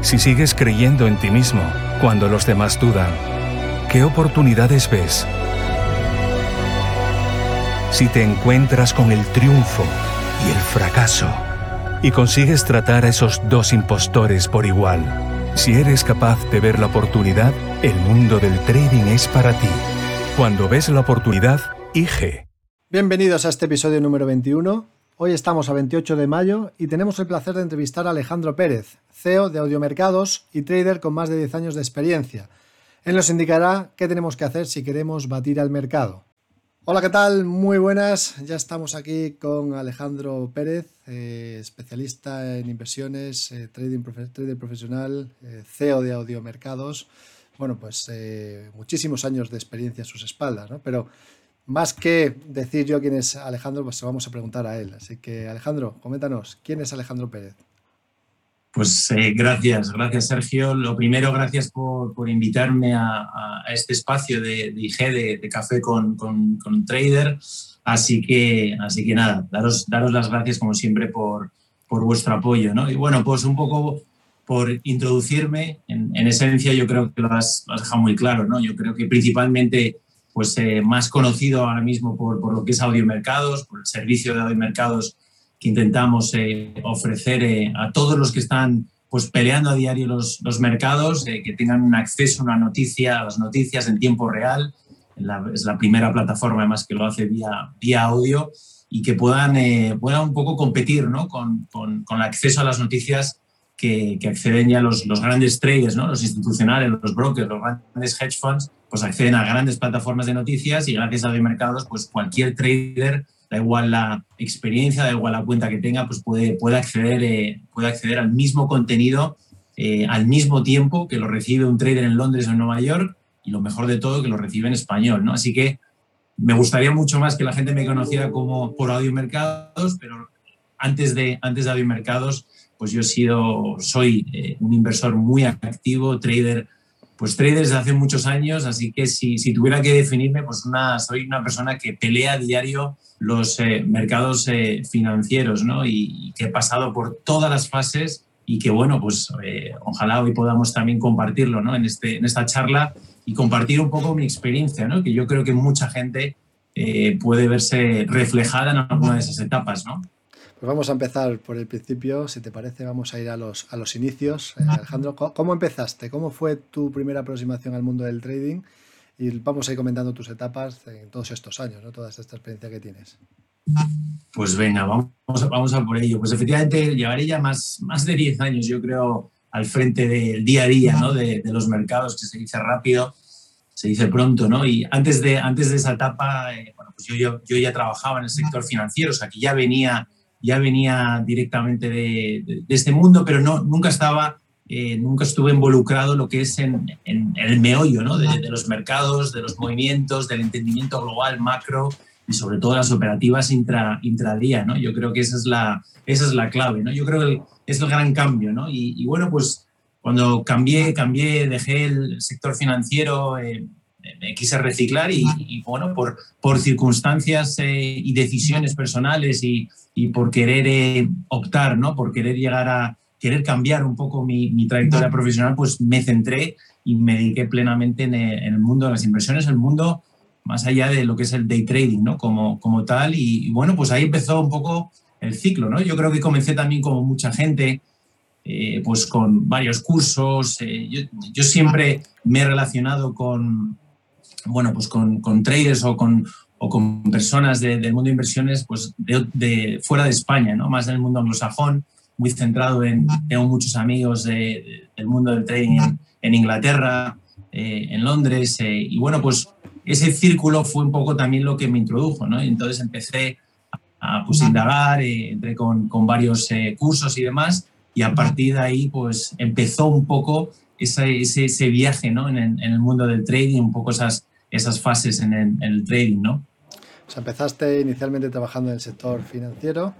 si sigues creyendo en ti mismo cuando los demás dudan, ¿qué oportunidades ves? Si te encuentras con el triunfo y el fracaso y consigues tratar a esos dos impostores por igual, si eres capaz de ver la oportunidad, el mundo del trading es para ti. Cuando ves la oportunidad, IG. Bienvenidos a este episodio número 21. Hoy estamos a 28 de mayo y tenemos el placer de entrevistar a Alejandro Pérez, CEO de Audiomercados y trader con más de 10 años de experiencia. Él nos indicará qué tenemos que hacer si queremos batir al mercado. Hola, ¿qué tal? Muy buenas. Ya estamos aquí con Alejandro Pérez, eh, especialista en inversiones, eh, trading trader profesional, eh, CEO de Audiomercados. Bueno, pues muchísimos años de experiencia a sus espaldas, ¿no? Pero más que decir yo quién es Alejandro, pues vamos a preguntar a él. Así que, Alejandro, coméntanos, ¿quién es Alejandro Pérez? Pues eh, gracias, gracias Sergio. Lo primero, gracias por, invitarme a, este espacio de, IG, de, café con, con, trader. Así que, así que nada, daros, daros las gracias como siempre por, por vuestro apoyo. ¿no? Y bueno, pues un poco por introducirme, en, esencia yo creo que lo has, lo has, dejado muy claro. ¿no? Yo creo que principalmente pues, eh, más conocido ahora mismo por, por, lo que es Audiomercados, por el servicio de Audiomercados que intentamos eh, ofrecer eh, a todos los que están pues, peleando a diario los, los mercados, que tengan un acceso a una noticia, a las noticias en tiempo real. es la primera plataforma además que lo hace vía, vía audio y que puedan, puedan un poco competir ¿no? con, con, con, el acceso a las noticias que, que acceden ya los, los, grandes traders, ¿no? los institucionales, los brokers, los grandes hedge funds, pues acceden a grandes plataformas de noticias y gracias a los mercados, pues cualquier trader, da igual la experiencia, da igual la cuenta que tenga, pues puede, puede, acceder, eh, puede acceder al mismo contenido eh, al mismo tiempo que lo recibe un trader en Londres o en Nueva York y lo mejor de todo, que lo recibe en español, ¿no? Así que me gustaría mucho más que la gente me conociera como por Audio Mercados, pero antes de, antes de Audio Mercados pues yo he sido, soy eh, un inversor muy activo, trader, pues trader desde hace muchos años, así que si, si tuviera que definirme, pues una, soy una persona que pelea a diario los eh, mercados eh, financieros, ¿no? Y, que he pasado por todas las fases y que, bueno, pues ojalá hoy podamos también compartirlo, ¿no? En, este, en esta charla y compartir un poco mi experiencia, ¿no? Que yo creo que mucha gente puede verse reflejada en alguna de esas etapas, ¿no? Pues vamos a empezar por el principio, si te parece, vamos a ir a los, a los inicios. Eh, Alejandro, ¿cómo empezaste? ¿Cómo fue tu primera aproximación al mundo del trading? Y vamos a ir comentando tus etapas en todos estos años, ¿no? toda esta experiencia que tienes. Pues venga, vamos, vamos a por ello. Pues efectivamente llevaré ya más, más de 10 años, yo creo, al frente del día a día ¿no? de, de, los mercados, que se dice rápido, se dice pronto, ¿no? Y antes de, antes de esa etapa, eh, bueno, pues yo, yo, yo, ya trabajaba en el sector financiero, o sea, que ya venía ya venía directamente de, este mundo, pero no, nunca estaba, eh, nunca estuve involucrado lo que es en, el meollo ¿no? de, los mercados, de los movimientos, del entendimiento global, macro y sobre todo las operativas intra, intradía. ¿no? Yo creo que esa es la, esa es la clave. ¿no? Yo creo que es el gran cambio. ¿no? Y, bueno, pues cuando cambié, cambié, dejé el sector financiero, eh, me quise reciclar y, bueno, por, por circunstancias eh, y decisiones personales y, y por querer eh, optar, ¿no? Por querer llegar a querer cambiar un poco mi, mi trayectoria profesional, pues me centré y me dediqué plenamente en el, mundo de las inversiones, el mundo más allá de lo que es el day trading, ¿no? Como, como tal. Y, bueno, pues ahí empezó un poco el ciclo, ¿no? Yo creo que comencé también como mucha gente, eh, pues con varios cursos. Eh, yo, yo, siempre me he relacionado con, bueno, pues con, con traders o con, o con personas del mundo de inversiones pues de, fuera de España, ¿no? más del mundo anglosajón. muy centrado en, tengo muchos amigos del mundo del trading en, Inglaterra, eh, en Londres, eh, y bueno, pues ese círculo fue un poco también lo que me introdujo, ¿no? Y entonces empecé a pues, indagar, eh, entré con, con varios cursos y demás, y a partir de ahí pues empezó un poco ese, ese, viaje, ¿no? En en el, mundo del trading, un poco esas, esas fases en el, en el trading, ¿no? O sea, empezaste inicialmente trabajando en el sector financiero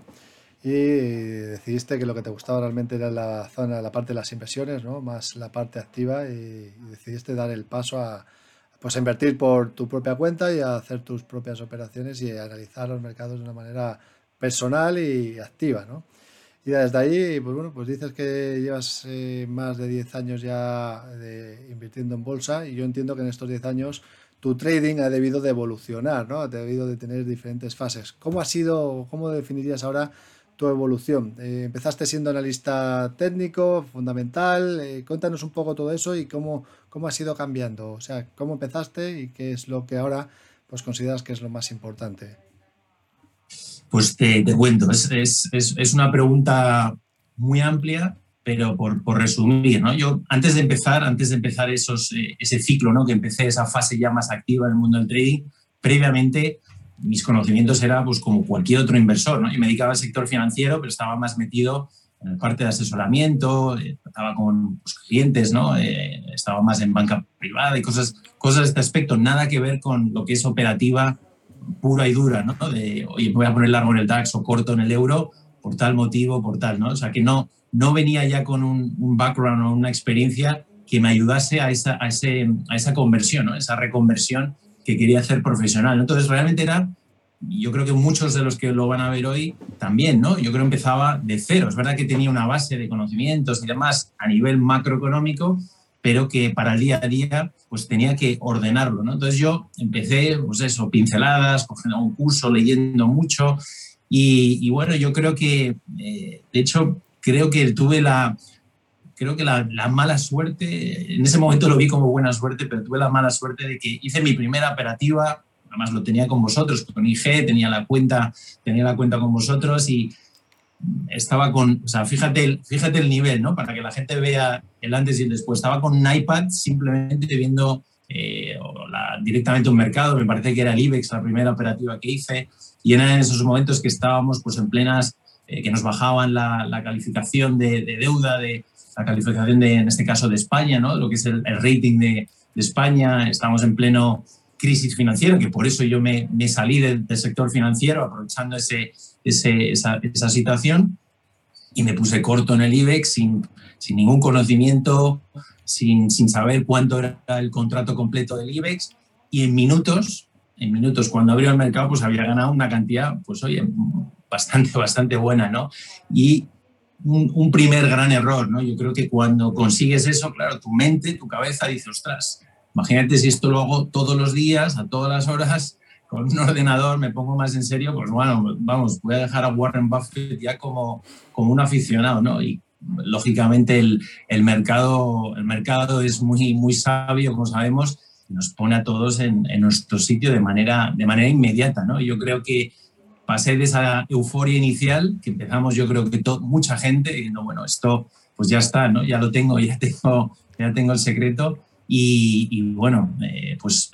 y decidiste que lo que te gustaba realmente era la zona, la parte de las inversiones, ¿no? más la parte activa y, decidiste dar el paso a, pues, invertir por tu propia cuenta y a hacer tus propias operaciones y analizar los mercados de una manera personal y activa. ¿no? Y desde ahí, pues bueno, pues dices que llevas eh, más de 10 años ya de, invirtiendo en bolsa y yo entiendo que en estos 10 años tu trading ha debido de evolucionar, ¿no? Ha debido de tener diferentes fases. ¿Cómo ha sido, cómo definirías ahora tu evolución? Eh, ¿Empezaste siendo analista técnico, fundamental? Eh, cuéntanos un poco todo eso y cómo, cómo ha sido cambiando. O sea, ¿cómo empezaste y qué es lo que ahora pues, consideras que es lo más importante? Pues te, cuento, es, es, es, una pregunta muy amplia pero por, por, resumir, ¿no? Yo antes de empezar, antes de empezar esos, eh, ese ciclo, ¿no? Que empecé esa fase ya más activa en el mundo del trading, previamente mis conocimientos eran pues como cualquier otro inversor, ¿no? Yo me dedicaba al sector financiero, pero estaba más metido en la parte de asesoramiento, eh, trataba con pues, clientes, ¿no? Eh, estaba más en banca privada y cosas, cosas de este aspecto, nada que ver con lo que es operativa pura y dura, ¿no? De, oye, voy a poner largo en el DAX o corto en el euro por tal motivo, por tal, ¿no? O sea, que no, no venía ya con un, background o una experiencia que me ayudase a esa, a ese, a esa conversión, ¿no? esa reconversión que quería hacer profesional. Entonces, realmente era, yo creo que muchos de los que lo van a ver hoy también, ¿no? Yo creo que empezaba de cero. Es verdad que tenía una base de conocimientos y demás a nivel macroeconómico, pero que para el día a día pues tenía que ordenarlo, ¿no? Entonces yo empecé, pues eso, pinceladas, cogiendo un curso, leyendo mucho y, bueno, yo creo que, eh, de hecho, creo que tuve la, creo que la, mala suerte, en ese momento lo vi como buena suerte, pero tuve la mala suerte de que hice mi primera operativa, además lo tenía con vosotros, con IG, tenía la cuenta, tenía la cuenta con vosotros y estaba con, o sea, fíjate, fíjate el nivel, ¿no? Para que la gente vea el antes y el después. Estaba con un iPad simplemente viendo eh, directamente un mercado, me parece que era el IBEX, la primera operativa que hice, y era en esos momentos que estábamos pues en plenas eh, que nos bajaban la, calificación de, deuda, de la calificación de, en este caso de España, ¿no? lo que es el, rating de, España. Estamos en pleno crisis financiera, que por eso yo me, salí del, sector financiero aprovechando ese, esa, esa, situación y me puse corto en el IBEX sin, sin ningún conocimiento, sin, sin saber cuánto era el contrato completo del IBEX y en minutos, en minutos cuando abrió el mercado pues había ganado una cantidad, pues oye, bastante, bastante buena, ¿no? Y un, primer gran error, ¿no? Yo creo que cuando consigues eso, claro, tu mente, tu cabeza dice, ostras, imagínate si esto lo hago todos los días, a todas las horas, con un ordenador, me pongo más en serio, pues bueno, vamos, voy a dejar a Warren Buffett ya como, como un aficionado, ¿no? Y lógicamente el, el mercado, el mercado es muy, muy sabio, como sabemos, nos pone a todos en, en nuestro sitio de manera, de manera inmediata, ¿no? Yo creo que pasé de esa euforia inicial, que empezamos yo creo que mucha gente diciendo, bueno, esto pues ya está, ¿no? Ya lo tengo, ya tengo, ya tengo el secreto. Y, bueno, eh, pues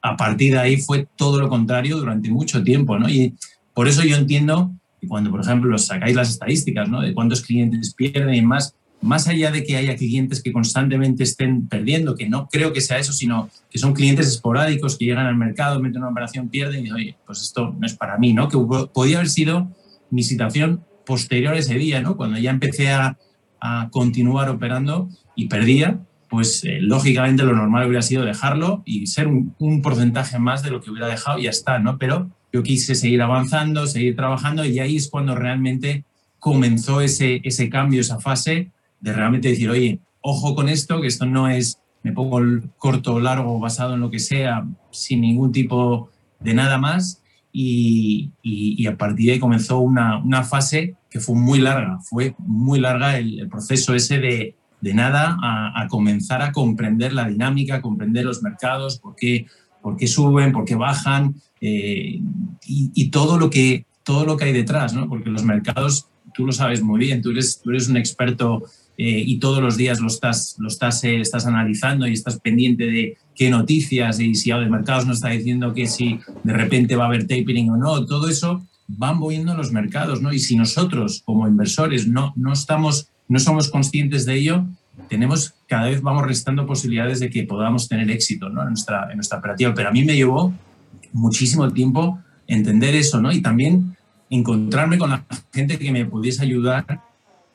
a partir de ahí fue todo lo contrario durante mucho tiempo, ¿no? Y por eso yo entiendo que cuando, por ejemplo, sacáis las estadísticas, ¿no? De cuántos clientes pierden y más, más allá de que haya clientes que constantemente estén perdiendo, que no creo que sea eso, sino que son clientes esporádicos que llegan al mercado, meten una operación, pierden y oye, pues esto no es para mí, ¿no? Que podía haber sido mi situación posterior a ese día, ¿no? Cuando ya empecé a, continuar operando y perdía, pues eh, lógicamente lo normal hubiera sido dejarlo y ser un, un, porcentaje más de lo que hubiera dejado y ya está, ¿no? Pero yo quise seguir avanzando, seguir trabajando y ahí es cuando realmente comenzó ese, ese cambio, esa fase de realmente decir, oye, ojo con esto, que esto no es, me pongo el corto o largo basado en lo que sea, sin ningún tipo de nada más. Y, y, a partir de ahí comenzó una, una, fase que fue muy larga, fue muy larga el, proceso ese de, de nada a, comenzar a comprender la dinámica, comprender los mercados, por qué, por qué suben, por qué bajan eh, y, y, todo, lo que, todo lo que hay detrás, ¿no? porque los mercados tú lo sabes muy bien, tú eres, tú eres un experto eh, y todos los días lo estás, lo estás, eh, estás analizando y estás pendiente de qué noticias y si el mercado nos está diciendo que si de repente va a haber tapering o no, todo eso van moviendo los mercados, ¿no? Y si nosotros como inversores no, no, estamos, no somos conscientes de ello, tenemos cada vez vamos restando posibilidades de que podamos tener éxito ¿no? en, nuestra, en nuestra operativa. Pero a mí me llevó muchísimo tiempo entender eso, ¿no? Y también encontrarme con la gente que me pudiese ayudar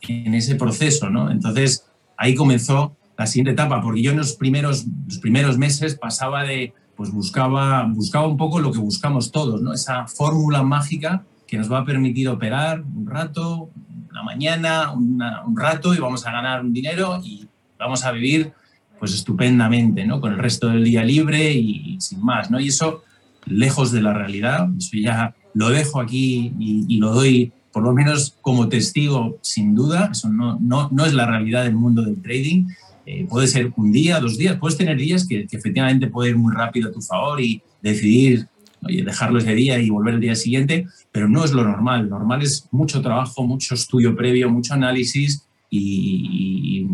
en ese proceso, ¿no? Entonces, ahí comenzó la siguiente etapa, porque yo en los primeros, los primeros meses pasaba de, pues buscaba, buscaba un poco lo que buscamos todos, ¿no? Esa fórmula mágica que nos va a permitir operar un rato, una mañana, un rato y vamos a ganar un dinero y vamos a vivir pues estupendamente, ¿no? Con el resto del día libre y, sin más, ¿no? Y eso, lejos de la realidad, eso ya lo dejo aquí y lo doy por lo menos como testigo, sin duda, eso no, no, no es la realidad del mundo del trading. Eh, puede ser un día, dos días, puedes tener días que, efectivamente puede ir muy rápido a tu favor y decidir oye, dejarlo ese día y volver el día siguiente, pero no es lo normal. Lo normal es mucho trabajo, mucho estudio previo, mucho análisis y,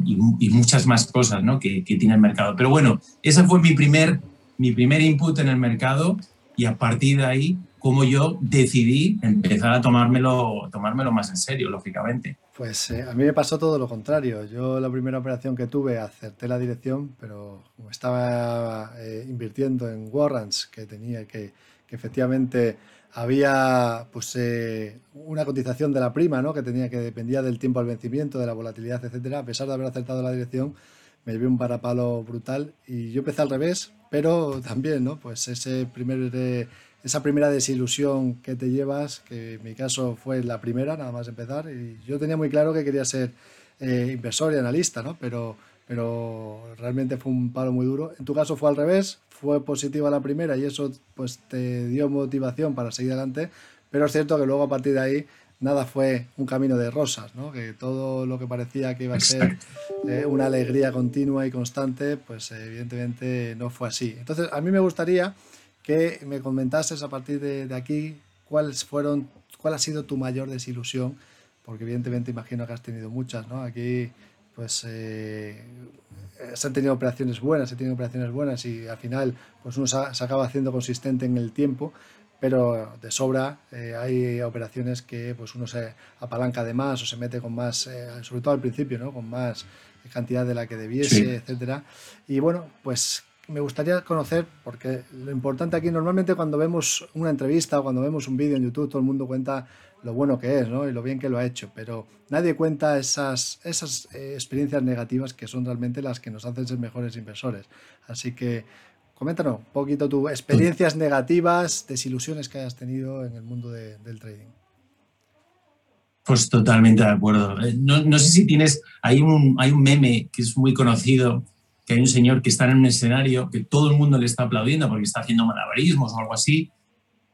muchas más cosas ¿no? que, que, tiene el mercado. Pero bueno, ese fue mi primer, mi primer input en el mercado y a partir de ahí cómo yo decidí empezar a tomármelo, tomármelo más en serio, lógicamente. Pues eh, a mí me pasó todo lo contrario. Yo la primera operación que tuve acerté la dirección, pero como estaba eh, invirtiendo en warrants que tenía, que, que efectivamente había pues eh, una cotización de la prima, ¿no? que tenía que dependía del tiempo al vencimiento, de la volatilidad, etcétera. A pesar de haber acertado la dirección, me llevé un parapalo brutal y yo empecé al revés, pero también, ¿no? Pues ese primer esa primera desilusión que te llevas, que en mi caso fue la primera, nada más empezar, y yo tenía muy claro que quería ser eh, inversor y analista, ¿no? Pero, pero realmente fue un palo muy duro. En tu caso fue al revés, fue positiva la primera y eso pues te dio motivación para seguir adelante, pero es cierto que luego a partir de ahí nada fue un camino de rosas, ¿no? que todo lo que parecía que iba a ser eh, una alegría continua y constante, pues evidentemente no fue así. Entonces, a mí me gustaría que me comentases a partir de, aquí cuáles fueron, cuál ha sido tu mayor desilusión, porque evidentemente imagino que has tenido muchas, ¿no? Aquí, pues, eh, se han tenido operaciones buenas, se han tenido operaciones buenas y al final, pues uno se, acaba haciendo consistente en el tiempo, pero de sobra eh, hay operaciones que pues uno se apalanca de más o se mete con más, eh, sobre todo al principio, ¿no? Con más cantidad de la que debiese, etcétera. Y bueno, pues me gustaría conocer, porque lo importante aquí, normalmente cuando vemos una entrevista o cuando vemos un vídeo en YouTube, todo el mundo cuenta lo bueno que es ¿no? y lo bien que lo ha hecho, pero nadie cuenta esas, esas eh, experiencias negativas que son realmente las que nos hacen ser mejores inversores. Así que coméntanos un poquito tus experiencias negativas, desilusiones que hayas tenido en el mundo del trading. Pues totalmente de acuerdo. Eh, no, no, sé si tienes, hay un, hay un meme que es muy conocido que hay un señor que está en un escenario que todo el mundo le está aplaudiendo porque está haciendo malabarismos o algo así,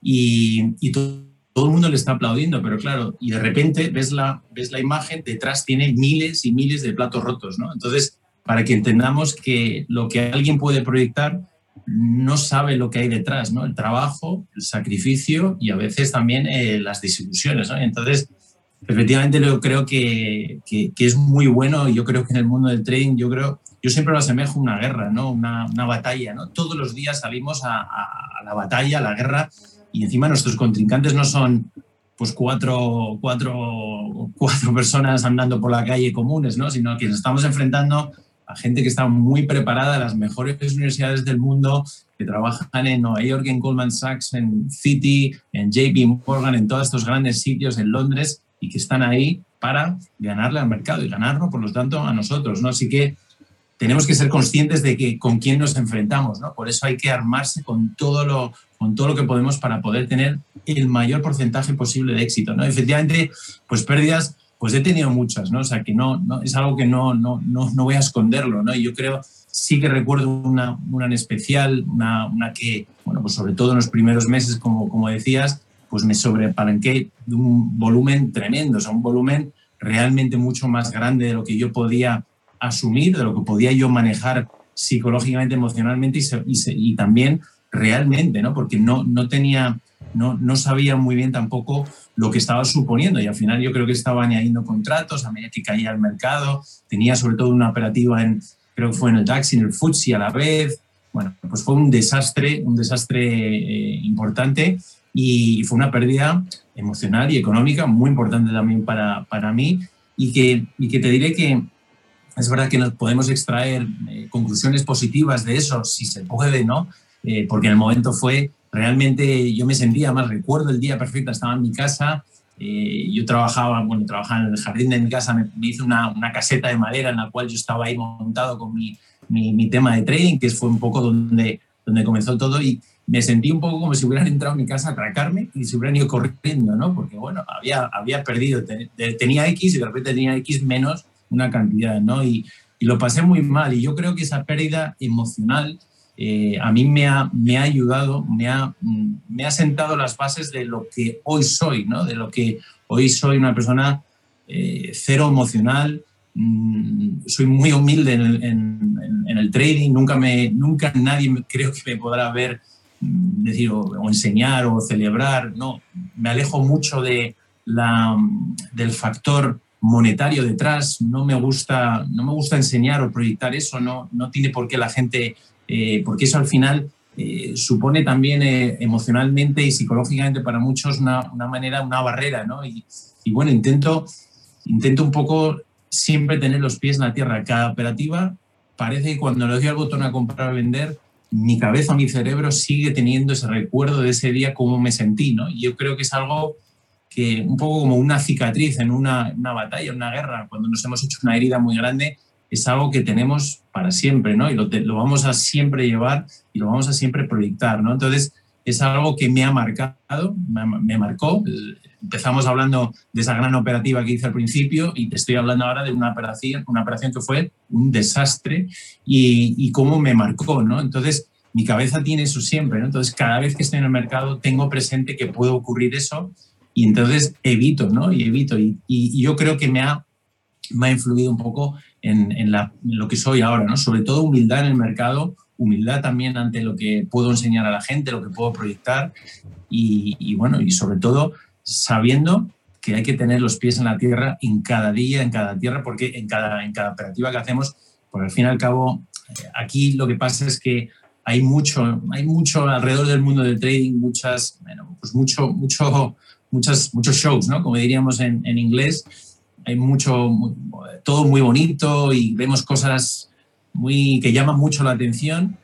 y, todo, el mundo le está aplaudiendo, pero claro, y de repente ves la, ves la imagen, detrás tiene miles y miles de platos rotos, ¿no? Entonces, para que entendamos que lo que alguien puede proyectar no sabe lo que hay detrás, ¿no? El trabajo, el sacrificio y a veces también eh, las desilusiones, ¿no? Entonces, efectivamente, yo creo que, que, que, es muy bueno y yo creo que en el mundo del trading, yo creo yo siempre lo asemejo a una guerra, ¿no? Una, batalla, ¿no? Todos los días salimos a, la batalla, a la guerra, y encima nuestros contrincantes no son pues cuatro, cuatro, cuatro personas andando por la calle comunes, ¿no? Sino que nos estamos enfrentando a gente que está muy preparada, las mejores universidades del mundo, que trabajan en Nueva York, en Goldman Sachs, en Citi, en JP Morgan, en todos estos grandes sitios, en Londres, y que están ahí para ganarle al mercado y ganarlo, por lo tanto, a nosotros, ¿no? Así que tenemos que ser conscientes de que con quién nos enfrentamos, ¿no? Por eso hay que armarse con todo lo, con todo lo que podemos para poder tener el mayor porcentaje posible de éxito, ¿no? Efectivamente, pues pérdidas, pues he tenido muchas, ¿no? O sea, que no, no es algo que no, no, no, no voy a esconderlo, ¿no? Y yo creo, sí que recuerdo una, una en especial, una, una, que, bueno, pues sobre todo en los primeros meses, como, como decías, pues me sobrepalanqué de un volumen tremendo, o sea, un volumen realmente mucho más grande de lo que yo podía asumir, de lo que podía yo manejar psicológicamente, emocionalmente y, y, también realmente, ¿no? Porque no, no tenía, no, no sabía muy bien tampoco lo que estaba suponiendo. Y al final yo creo que estaba añadiendo contratos a medida que caía el mercado, tenía sobre todo una operativa en, creo que fue en el DAX y en el FTSE a la vez, bueno, pues fue un desastre, un desastre eh, importante y fue una pérdida emocional y económica muy importante también para, para mí. Y que, y que te diré que es verdad que nos podemos extraer eh, conclusiones positivas de eso, si se puede, ¿no? Eh, porque en el momento fue realmente, yo me sentía más, recuerdo el día perfecto, estaba en mi casa, yo trabajaba, bueno, trabajaba en el jardín de mi casa, me, me hice una, una, caseta de madera en la cual yo estaba ahí montado con mi, mi, tema de trading, que fue un poco donde, donde comenzó todo y me sentí un poco como si hubieran entrado a mi casa a atracarme y se hubieran ido corriendo, ¿no? Porque, bueno, había, había perdido, tenía X y de repente tenía X menos una cantidad, ¿no? Y, y lo pasé muy mal y yo creo que esa pérdida emocional eh, a mí me ha, me ha ayudado, me ha, me ha sentado las bases de lo que hoy soy, ¿no? De lo que hoy soy una persona eh, cero emocional, Mm, soy muy humilde en el, trading, nunca, me, nunca nadie creo que me podrá ver mm, decir o, enseñar o celebrar, no, me alejo mucho de la, del factor monetario detrás, no me gusta, no me gusta enseñar o proyectar eso, no, no tiene por qué la gente, eh, porque eso al final eh, supone también eh, emocionalmente y psicológicamente para muchos una, una manera, una barrera, ¿no? Y, y, bueno, intento, intento un poco siempre tener los pies en la tierra. Cada operativa parece que cuando le doy al botón a comprar o vender, mi cabeza, mi cerebro sigue teniendo ese recuerdo de ese día, cómo me sentí. ¿no? Y yo creo que es algo que un poco como una cicatriz en una, una batalla, en una guerra, cuando nos hemos hecho una herida muy grande, es algo que tenemos para siempre, ¿no? Y lo, vamos a siempre llevar y lo vamos a siempre proyectar, ¿no? Entonces, es algo que me ha marcado, me, me marcó empezamos hablando de esa gran operativa que hice al principio y te estoy hablando ahora de una operación, una operación que fue un desastre y, y cómo me marcó, ¿no? Entonces, mi cabeza tiene eso siempre, ¿no? Entonces, cada vez que estoy en el mercado, tengo presente que puede ocurrir eso y entonces evito, ¿no? Y evito. Y, y yo creo que me ha, me ha influido un poco en, en, la, en, lo que soy ahora, ¿no? Sobre todo humildad en el mercado, humildad también ante lo que puedo enseñar a la gente, lo que puedo proyectar y, y bueno, y sobre todo sabiendo que hay que tener los pies en la tierra en cada día, en cada tierra, porque en cada, en cada operativa que hacemos, porque al fin y al cabo, eh, aquí lo que pasa es que hay mucho, hay mucho alrededor del mundo del trading, muchas, bueno, pues mucho, mucho, muchas, muchos shows, ¿no? Como diríamos en, en inglés, hay mucho, todo muy bonito y vemos cosas muy, que llaman mucho la atención,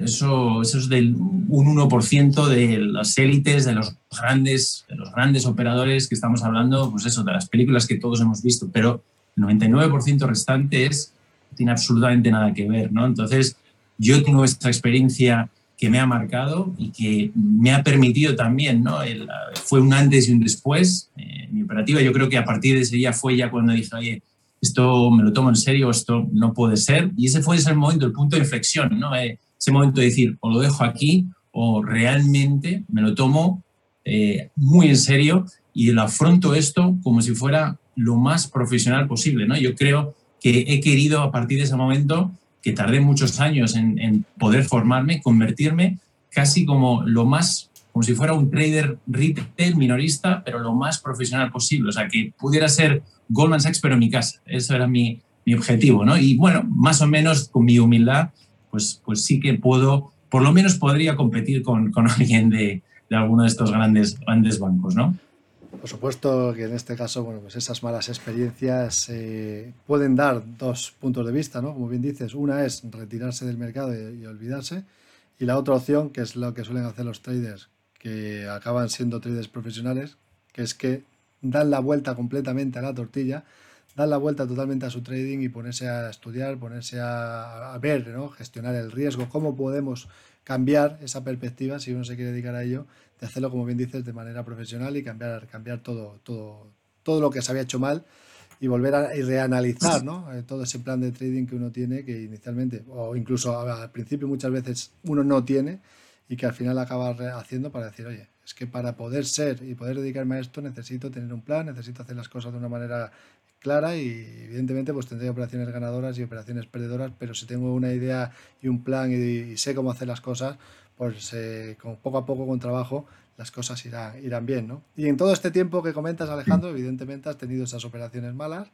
eso, eso es del un 1% de las élites, de los grandes, de los grandes operadores que estamos hablando, pues eso, de las películas que todos hemos visto, pero el 99% restante es, tiene absolutamente nada que ver, ¿no? Entonces, yo tengo esta experiencia que me ha marcado y que me ha permitido también, ¿no? El, fue un antes y un después. Eh, mi operativa, yo creo que a partir de ese día fue ya cuando dije, oye, esto me lo tomo en serio, esto no puede ser. Y ese fue ese momento, el punto de inflexión, ¿no? Eh, ese momento de decir, o lo dejo aquí o realmente me lo tomo eh, muy en serio y lo afronto esto como si fuera lo más profesional posible. ¿no? Yo creo que he querido a partir de ese momento, que tardé muchos años en, en poder formarme, convertirme casi como lo más, como si fuera un trader retail minorista, pero lo más profesional posible. O sea, que pudiera ser Goldman Sachs, pero en mi casa. Eso era mi, mi objetivo. ¿no? Y bueno, más o menos con mi humildad pues, pues sí que puedo, por lo menos podría competir con, con alguien de, de, alguno de estos grandes, grandes bancos, ¿no? Por supuesto que en este caso, bueno, pues esas malas experiencias eh, pueden dar dos puntos de vista, ¿no? Como bien dices, una es retirarse del mercado y, olvidarse, y la otra opción, que es lo que suelen hacer los traders, que acaban siendo traders profesionales, que es que dan la vuelta completamente a la tortilla dar la vuelta totalmente a su trading y ponerse a estudiar, ponerse a, ver, ¿no? gestionar el riesgo, cómo podemos cambiar esa perspectiva, si uno se quiere dedicar a ello, de hacerlo, como bien dices, de manera profesional y cambiar, cambiar todo, todo, todo lo que se había hecho mal y volver a reanalizar ¿no? Eh, todo ese plan de trading que uno tiene, que inicialmente, o incluso al principio muchas veces uno no tiene y que al final acaba haciendo para decir, oye, es que para poder ser y poder dedicarme a esto necesito tener un plan, necesito hacer las cosas de una manera clara y evidentemente pues tendré operaciones ganadoras y operaciones perdedoras, pero si tengo una idea y un plan y, sé cómo hacer las cosas, pues eh, con poco a poco con trabajo las cosas irán, irán bien, ¿no? Y en todo este tiempo que comentas, Alejandro, evidentemente has tenido esas operaciones malas,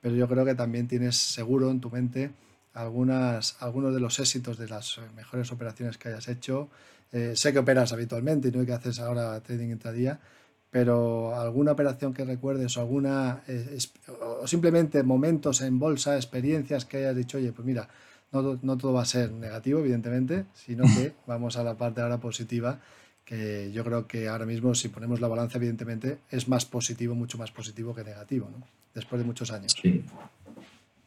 pero yo creo que también tienes seguro en tu mente algunas, algunos de los éxitos de las mejores operaciones que hayas hecho. Eh, sé que operas habitualmente y no hay que haces ahora trading intradía, pero alguna operación que recuerdes o alguna eh, o simplemente momentos en bolsa, experiencias que hayas dicho, oye, pues mira, no, no, todo va a ser negativo, evidentemente, sino que vamos a la parte ahora positiva, que yo creo que ahora mismo si ponemos la balanza, evidentemente, es más positivo, mucho más positivo que negativo, ¿no? después de muchos años.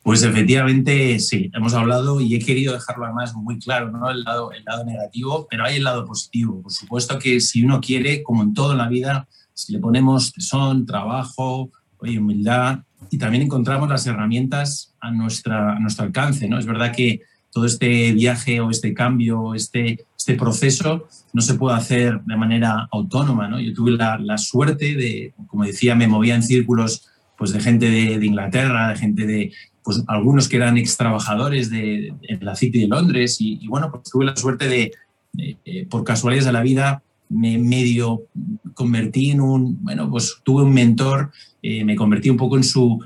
Pues efectivamente, sí, hemos hablado y he querido dejarlo además muy claro, ¿no? El lado, el lado negativo, pero hay el lado positivo. Por supuesto que si uno quiere, como en toda la vida, si le ponemos tesón, trabajo, oye, humildad, y también encontramos las herramientas a, nuestra, a nuestro alcance, ¿no? Es verdad que todo este viaje o este cambio, este, este proceso, no se puede hacer de manera autónoma, ¿no? Yo tuve la, la suerte de, como decía, me movía en círculos pues de gente de, de, Inglaterra, de gente de, pues algunos que eran ex trabajadores de, de la City de Londres y, y, bueno, pues tuve la suerte de, eh, por casualidades de la vida, me medio convertí en un, bueno, pues tuve un mentor, eh, me convertí un poco en su,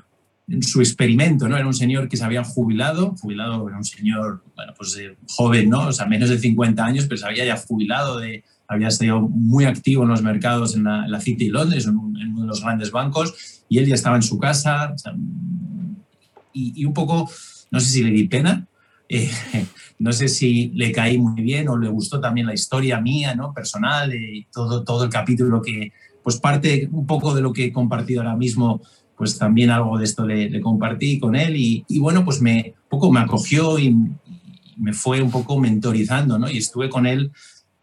en su experimento, ¿no? Era un señor que se había jubilado, jubilado, era un señor, bueno, pues eh, joven, ¿no? O sea, menos de 50 años, pero se había ya jubilado, de, había estado muy activo en los mercados en la, la City de Londres, en, un, en, uno de los grandes bancos, y él ya estaba en su casa, o sea, y, un poco, no sé si le di pena, eh, no sé si le caí muy bien o le gustó también la historia mía, ¿no? Personal, y todo, todo el capítulo que, pues parte un poco de lo que he compartido ahora mismo, pues también algo de esto le, compartí con él y, bueno, pues me, poco me acogió y, me fue un poco mentorizando, ¿no? Y estuve con él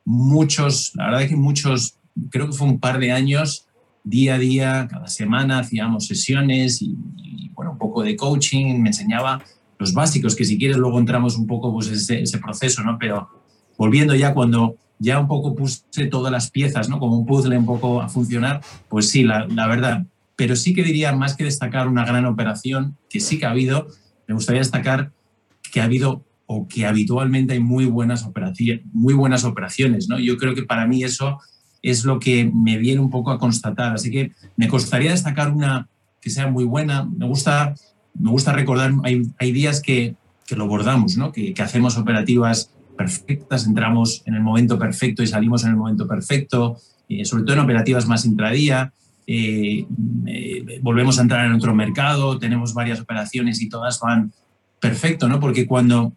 muchos, la verdad que muchos, creo que fue un par de años, día a día, cada semana hacíamos sesiones y, y bueno, un poco de coaching, me enseñaba los básicos, que si quieres luego entramos un poco pues ese, proceso, ¿no? Pero volviendo ya cuando ya un poco puse todas las piezas, ¿no? Como un puzzle un poco a funcionar, pues sí, la, la verdad. Pero sí que diría, más que destacar una gran operación, que sí que ha habido, me gustaría destacar que ha habido o que habitualmente hay muy buenas operaciones, muy buenas operaciones, ¿no? Yo creo que para mí eso es lo que me viene un poco a constatar. Así que me costaría destacar una que sea muy buena. Me gusta me gusta recordar, hay, hay días que, que, lo bordamos, ¿no? que, hacemos operativas perfectas, entramos en el momento perfecto y salimos en el momento perfecto, eh, sobre todo en operativas más intradía, eh, eh, volvemos a entrar en otro mercado, tenemos varias operaciones y todas van perfecto, ¿no? Porque cuando,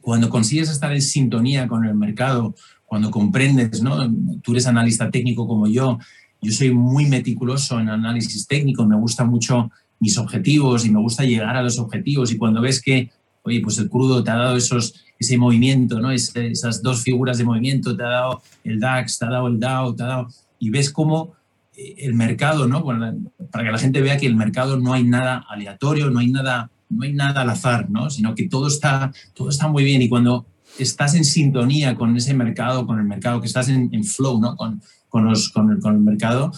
cuando consigues estar en sintonía con el mercado, cuando comprendes, ¿no? Tú eres analista técnico como yo, yo soy muy meticuloso en análisis técnico, me gusta mucho mis objetivos y me gusta llegar a los objetivos y cuando ves que, oye, pues el crudo te ha dado esos, ese movimiento, ¿no? Es, esas dos figuras de movimiento, te ha dado el DAX, te ha dado el DAO, te ha dado... Y ves cómo eh, el mercado, ¿no? Bueno, para que la gente vea que el mercado no hay nada aleatorio, no hay nada, no hay nada al azar, ¿no? Sino que todo está, todo está muy bien y cuando estás en sintonía con ese mercado, con el mercado, que estás en, en flow, ¿no? Con, con, los, con, el, con el mercado,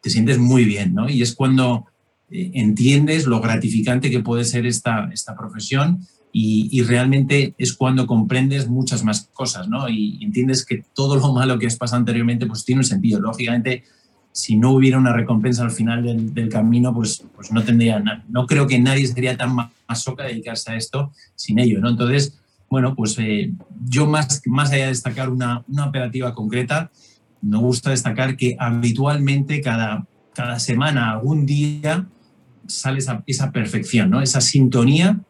te sientes muy bien, ¿no? Y es cuando entiendes lo gratificante que puede ser esta, esta profesión y, y, realmente es cuando comprendes muchas más cosas, ¿no? Y entiendes que todo lo malo que has pasado anteriormente pues tiene un sentido. Lógicamente, si no hubiera una recompensa al final del, del camino, pues, pues no tendría nada. No creo que nadie sería tan masoca dedicarse a esto sin ello, ¿no? Entonces, bueno, pues eh, yo más, más allá de destacar una, una operativa concreta, me gusta destacar que habitualmente cada, cada semana, algún día, sale esa, perfección, ¿no? esa sintonía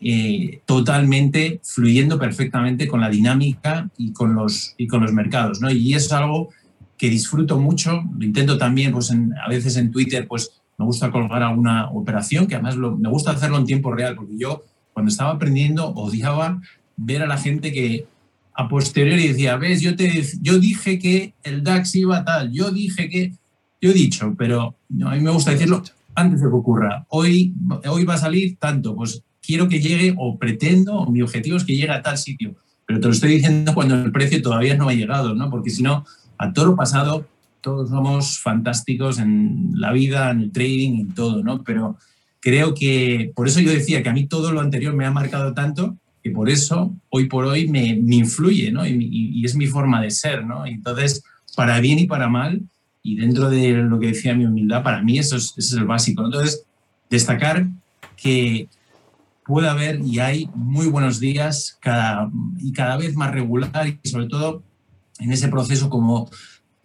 eh, totalmente fluyendo perfectamente con la dinámica y con los, y con los mercados. ¿no? Y es algo que disfruto mucho, lo intento también, pues a veces en Twitter, pues me gusta colgar alguna operación, que además me gusta hacerlo en tiempo real, porque yo cuando estaba aprendiendo odiaba ver a la gente que a posteriori decía, ves, yo, te, yo dije que el DAX iba tal, yo dije que, yo he dicho, pero no, a mí me gusta decirlo, antes de que ocurra. Hoy, hoy va a salir tanto, pues quiero que llegue o pretendo, o mi objetivo es que llegue a tal sitio. Pero te lo estoy diciendo cuando el precio todavía no ha llegado, ¿no? Porque si no, a todo lo pasado, todos somos fantásticos en la vida, en el trading, en todo, ¿no? Pero creo que, por eso yo decía que a mí todo lo anterior me ha marcado tanto que por eso hoy por hoy me, influye, ¿no? Y, es mi forma de ser, ¿no? entonces, para bien y para mal, y dentro de lo que decía mi humildad, para mí eso es, es el básico. Entonces, destacar que puede haber y hay muy buenos días cada, y cada vez más regular y sobre todo en ese proceso como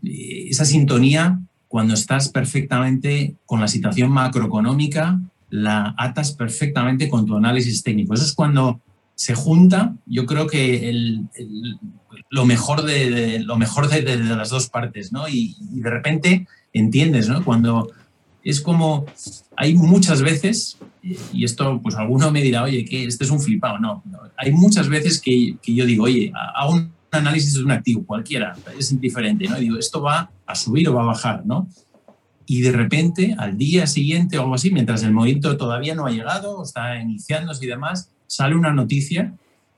eh, esa sintonía cuando estás perfectamente con la situación macroeconómica, la atas perfectamente con tu análisis técnico. Eso es cuando se junta, yo creo que lo mejor, de, lo mejor de, las dos partes, ¿no? Y, de repente entiendes, ¿no? Cuando es como, hay muchas veces, y esto pues alguno me dirá, oye, que este es un flipado, no, hay muchas veces que, que, yo digo, oye, hago un análisis de un activo, cualquiera, es indiferente, ¿no? Digo, esto va a subir o va a bajar, ¿no? Y de repente, al día siguiente o algo así, mientras el movimiento todavía no ha llegado, está iniciándose y demás, sale una noticia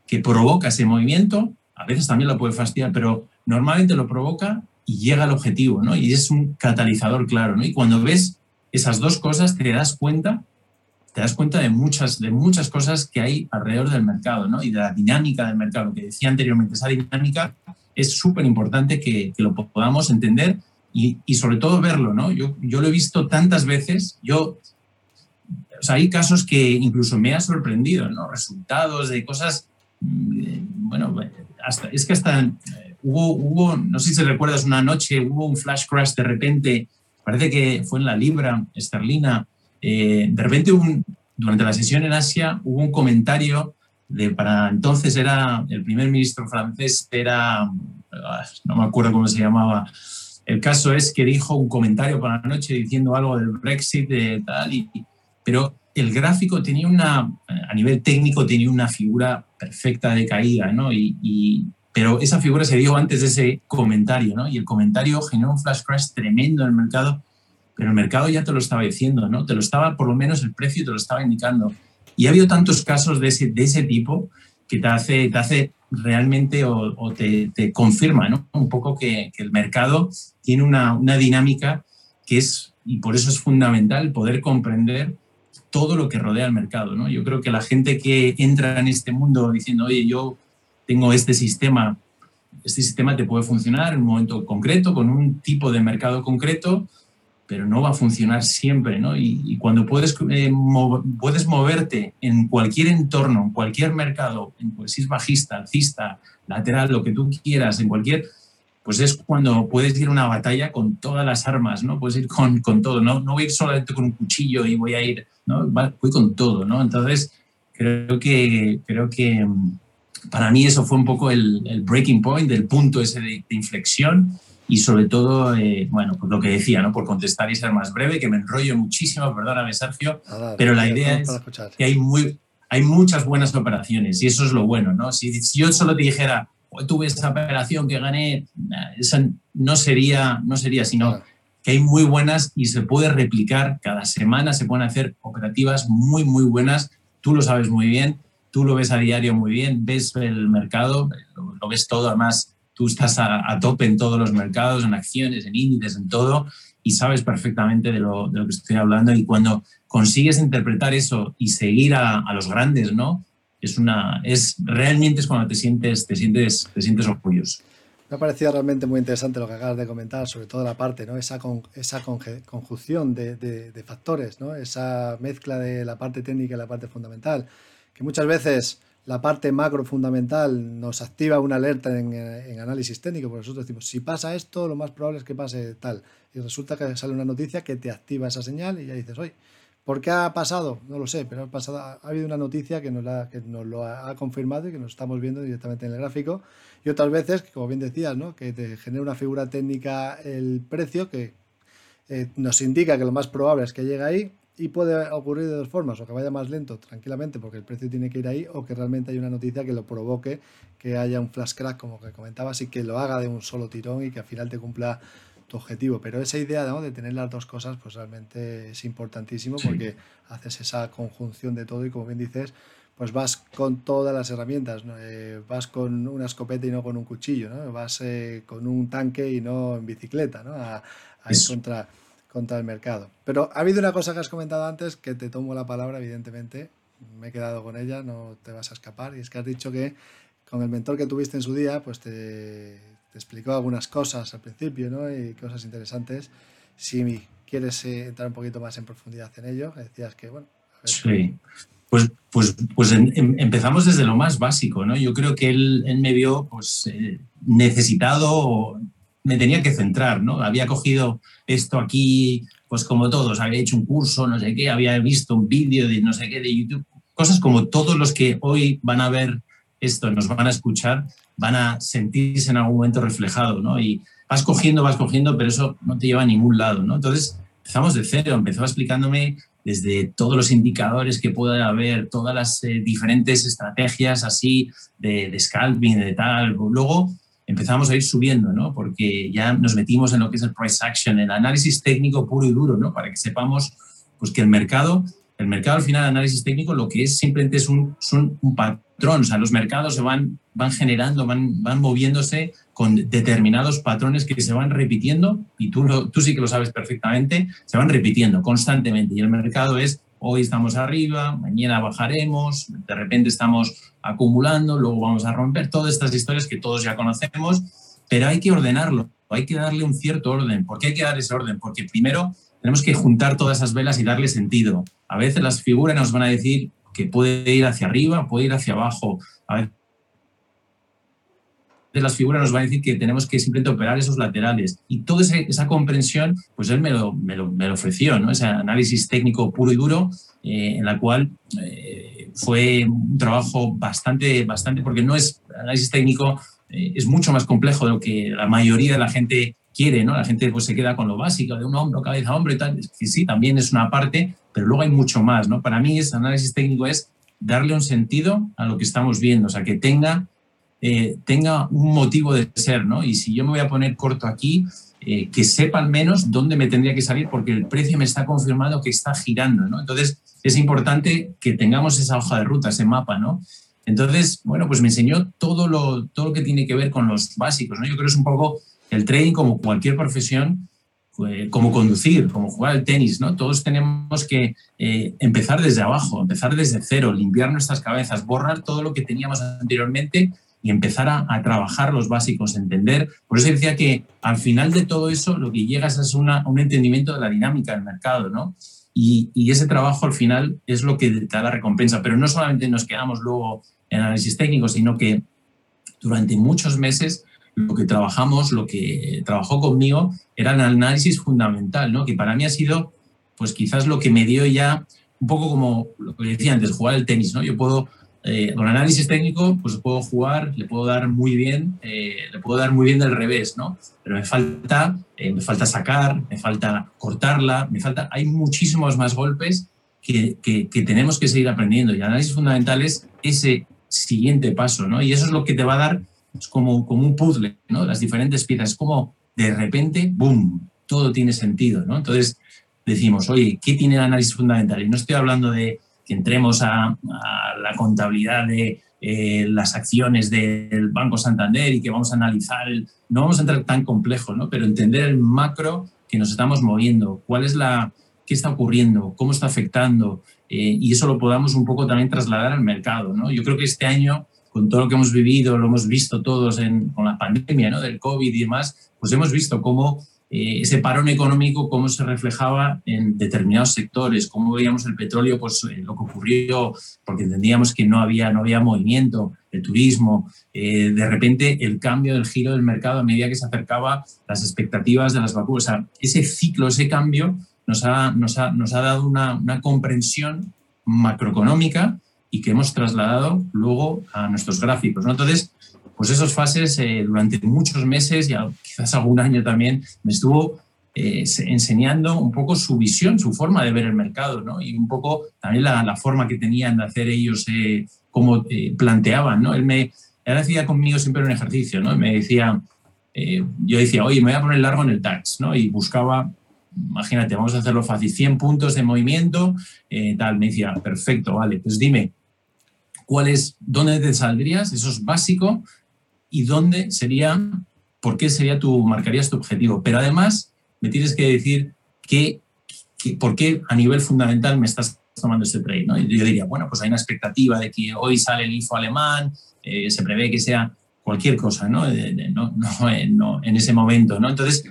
que provoca ese movimiento, a veces también lo puede fastidiar, pero normalmente lo provoca y llega al objetivo, ¿no? Y es un catalizador claro, ¿no? Y cuando ves esas dos cosas te das cuenta, te das cuenta de muchas, de muchas cosas que hay alrededor del mercado ¿no? y de la dinámica del mercado. Lo que decía anteriormente, esa dinámica es súper importante que, que, lo podamos entender y, y, sobre todo verlo. ¿no? Yo, yo lo he visto tantas veces, yo, o sea, hay casos que incluso me ha sorprendido, ¿no? resultados de cosas, mm, bueno, hasta, es que hasta eh, hubo, hubo, no sé si recuerdas, una noche hubo un flash crash de repente parece que fue en la libra esterlina, eh, de repente durante la sesión en Asia hubo un comentario de, para entonces era el primer ministro francés, era, ah, no me acuerdo cómo se llamaba, el caso es que dijo un comentario por la noche diciendo algo del Brexit, de tal, y, pero el gráfico tenía una, a nivel técnico tenía una figura perfecta de caída, ¿no? y, pero esa figura se dio antes de ese comentario, ¿no? Y el comentario generó un flash crash tremendo en el mercado, pero el mercado ya te lo estaba diciendo, ¿no? Te lo estaba, por lo menos el precio te lo estaba indicando. Y ha habido tantos casos de ese, de ese tipo que te hace, te hace realmente o, te, te, confirma, ¿no? Un poco que, que el mercado tiene una, una dinámica que es, y por eso es fundamental poder comprender todo lo que rodea al mercado, ¿no? Yo creo que la gente que entra en este mundo diciendo, oye, yo tengo este sistema, este sistema te puede funcionar en un momento concreto, con un tipo de mercado concreto, pero no va a funcionar siempre, ¿no? Y, cuando puedes, eh, puedes moverte en cualquier entorno, en cualquier mercado, en, pues, si es bajista, alcista, lateral, lo que tú quieras, en cualquier, pues es cuando puedes ir a una batalla con todas las armas, ¿no? Puedes ir con, con todo, ¿no? No voy a ir solamente con un cuchillo y voy a ir, ¿no? Voy con todo, ¿no? Entonces, creo que, creo que para mí eso fue un poco el, breaking point, el punto ese de, inflexión y sobre todo, eh, bueno, pues lo que decía, ¿no? Por contestar y ser más breve, que me enrollo muchísimo, perdóname Sergio, pero la idea es que hay, muy, hay muchas buenas operaciones y eso es lo bueno, ¿no? Si, yo solo te dijera, tuve esa operación que gané, esa no sería, no sería, sino que hay muy buenas y se puede replicar, cada semana se pueden hacer operativas muy, muy buenas, tú lo sabes muy bien, tú lo ves a diario muy bien, ves el mercado, lo, ves todo, además tú estás a, tope en todos los mercados, en acciones, en índices, en todo, y sabes perfectamente de lo, de lo que estoy hablando. Y cuando consigues interpretar eso y seguir a, a, los grandes, ¿no? Es una, es realmente es cuando te sientes, te sientes, te sientes orgulloso. Me ha parecido realmente muy interesante lo que acabas de comentar, sobre todo la parte, ¿no? esa, con, esa conjunción de, de, de, factores, ¿no? esa mezcla de la parte técnica y la parte fundamental que muchas veces la parte macro fundamental nos activa una alerta en, análisis técnico, porque nosotros decimos, si pasa esto, lo más probable es que pase tal. Y resulta que sale una noticia que te activa esa señal y ya dices, oye, ¿por qué ha pasado? No lo sé, pero ha, pasado, ha habido una noticia que nos, que nos lo ha, confirmado y que nos estamos viendo directamente en el gráfico. Y otras veces, como bien decías, ¿no? que te genera una figura técnica el precio que eh, nos indica que lo más probable es que llegue ahí y puede ocurrir de dos formas, o que vaya más lento tranquilamente porque el precio tiene que ir ahí, o que realmente hay una noticia que lo provoque, que haya un flash crack, como que comentabas, y que lo haga de un solo tirón y que al final te cumpla tu objetivo. Pero esa idea de tener las dos cosas, pues realmente es importantísimo porque haces esa conjunción de todo y como bien dices, pues vas con todas las herramientas, eh, vas con una escopeta y no con un cuchillo, ¿no? vas eh, con un tanque y no en bicicleta, ¿no? a, a encontrar contra el mercado. Pero ha habido una cosa que has comentado antes que te tomo la palabra, evidentemente. Me he quedado con ella, no te vas a escapar. Y es que has dicho que con el mentor que tuviste en su día, pues te, explicó algunas cosas al principio, ¿no? Y cosas interesantes. Si quieres eh, entrar un poquito más en profundidad en ello, decías que, bueno. sí. Pues, pues, pues em, empezamos desde lo más básico, ¿no? Yo creo que él, él me vio pues, eh, necesitado, me tenía que centrar, ¿no? Había cogido esto aquí, pues como todos, había hecho un curso, no sé qué, había visto un vídeo de no sé qué de YouTube, cosas como todos los que hoy van a ver esto, nos van a escuchar, van a sentirse en algún momento reflejado, ¿no? Y vas cogiendo, vas cogiendo, pero eso no te lleva a ningún lado, ¿no? Entonces empezamos de cero, empezó explicándome desde todos los indicadores que pueda haber, todas las eh, diferentes estrategias así de, de scalping, de tal. Luego empezamos a ir subiendo, ¿no? Porque ya nos metimos en lo que es el price action, el análisis técnico puro y duro, ¿no? Para que sepamos pues, que el mercado, el mercado al final, análisis técnico, lo que es simplemente es un, patrón, o sea, los mercados se van, van generando, van, van moviéndose con determinados patrones que se van repitiendo, y tú, tú sí que lo sabes perfectamente, se van repitiendo constantemente. Y el mercado es, hoy estamos arriba, mañana bajaremos, de repente estamos acumulando, luego vamos a romper, todas estas historias que todos ya conocemos, pero hay que ordenarlo, hay que darle un cierto orden. ¿Por qué hay que dar ese orden? Porque primero tenemos que juntar todas esas velas y darle sentido. A veces las figuras nos van a decir que puede ir hacia arriba, puede ir hacia abajo. A veces las figuras nos va a decir que tenemos que simplemente operar esos laterales. Y toda esa comprensión, pues él me lo, me lo, me lo, ofreció, ¿no? Ese análisis técnico puro y duro, eh, en la cual eh, fue un trabajo bastante, bastante, porque no es análisis técnico, eh, es mucho más complejo de lo que la mayoría de la gente quiere, ¿no? La gente pues se queda con lo básico de un hombro, cabeza, hombro y tal. que sí, también es una parte, pero luego hay mucho más, ¿no? Para mí ese análisis técnico es darle un sentido a lo que estamos viendo, o sea, que tenga, eh, tenga un motivo de ser, ¿no? Y si yo me voy a poner corto aquí, eh, que sepa al menos dónde me tendría que salir porque el precio me está confirmando que está girando, ¿no? Entonces, es importante que tengamos esa hoja de ruta, ese mapa, ¿no? Entonces, bueno, pues me enseñó todo lo, todo lo que tiene que ver con los básicos, ¿no? Yo creo que es un poco el trading como cualquier profesión, como conducir, como jugar al tenis, ¿no? Todos tenemos que eh, empezar desde abajo, empezar desde cero, limpiar nuestras cabezas, borrar todo lo que teníamos anteriormente y empezar a, trabajar los básicos, entender. Por eso decía que al final de todo eso lo que llegas es una, un entendimiento de la dinámica del mercado, ¿no? Y, y, ese trabajo al final es lo que te da la recompensa. Pero no solamente nos quedamos luego en análisis técnico, sino que durante muchos meses lo que trabajamos, lo que trabajó conmigo, era el análisis fundamental, ¿no? que para mí ha sido, pues quizás lo que me dio ya un poco como lo que decía antes, jugar el tenis. ¿no? Yo puedo, eh, con análisis técnico, pues puedo jugar, le puedo dar muy bien, eh, le puedo dar muy bien del revés, ¿no? pero me falta, eh, me falta sacar, me falta cortarla, me falta, hay muchísimos más golpes que, que, que tenemos que seguir aprendiendo. Y el análisis fundamental es ese siguiente paso, ¿no? Y eso es lo que te va a dar es como, como un puzzle, ¿no? Las diferentes piezas, es como de repente, ¡boom!, todo tiene sentido, ¿no? Entonces decimos, oye, ¿qué tiene el análisis fundamental? Y no estoy hablando de que entremos a, la contabilidad de eh, las acciones del Banco Santander y que vamos a analizar, no vamos a entrar tan complejo, ¿no? Pero entender el macro que nos estamos moviendo, cuál es la, qué está ocurriendo, cómo está afectando, eh, y eso lo podamos un poco también trasladar al mercado, ¿no? Yo creo que este año con todo lo que hemos vivido, lo hemos visto todos en, con la pandemia ¿no? del COVID y demás, pues hemos visto cómo eh, ese parón económico, cómo se reflejaba en determinados sectores, cómo veíamos el petróleo, pues eh, lo que ocurrió, porque entendíamos que no había, no había movimiento, el turismo, eh, de repente el cambio del giro del mercado a medida que se acercaba las expectativas de las vacunas. O sea, ese ciclo, ese cambio nos ha, nos ha, nos ha dado una, una comprensión macroeconómica y que hemos trasladado luego a nuestros gráficos. ¿no? Entonces, pues esas fases eh, durante muchos meses y quizás algún año también me estuvo eh, enseñando un poco su visión, su forma de ver el mercado ¿no? y un poco también la, la forma que tenían de hacer ellos, eh, cómo planteaban. ¿no? Él, me, él hacía conmigo siempre un ejercicio, ¿no? me decía, yo decía, oye, me voy a poner largo en el tax ¿no? y buscaba imagínate, vamos a hacerlo fácil, 100 puntos de movimiento, tal, me decía, perfecto, vale, pues dime, cuál es, dónde te saldrías, eso es básico, y dónde sería, por qué sería tu, marcarías tu objetivo. Pero además me tienes que decir ¿qué, por qué a nivel fundamental me estás tomando este trade? ¿no? yo diría, bueno, pues hay una expectativa de que hoy sale el IFO alemán, eh, se prevé que sea cualquier cosa, ¿no? no, no, en ese momento, ¿no? Entonces,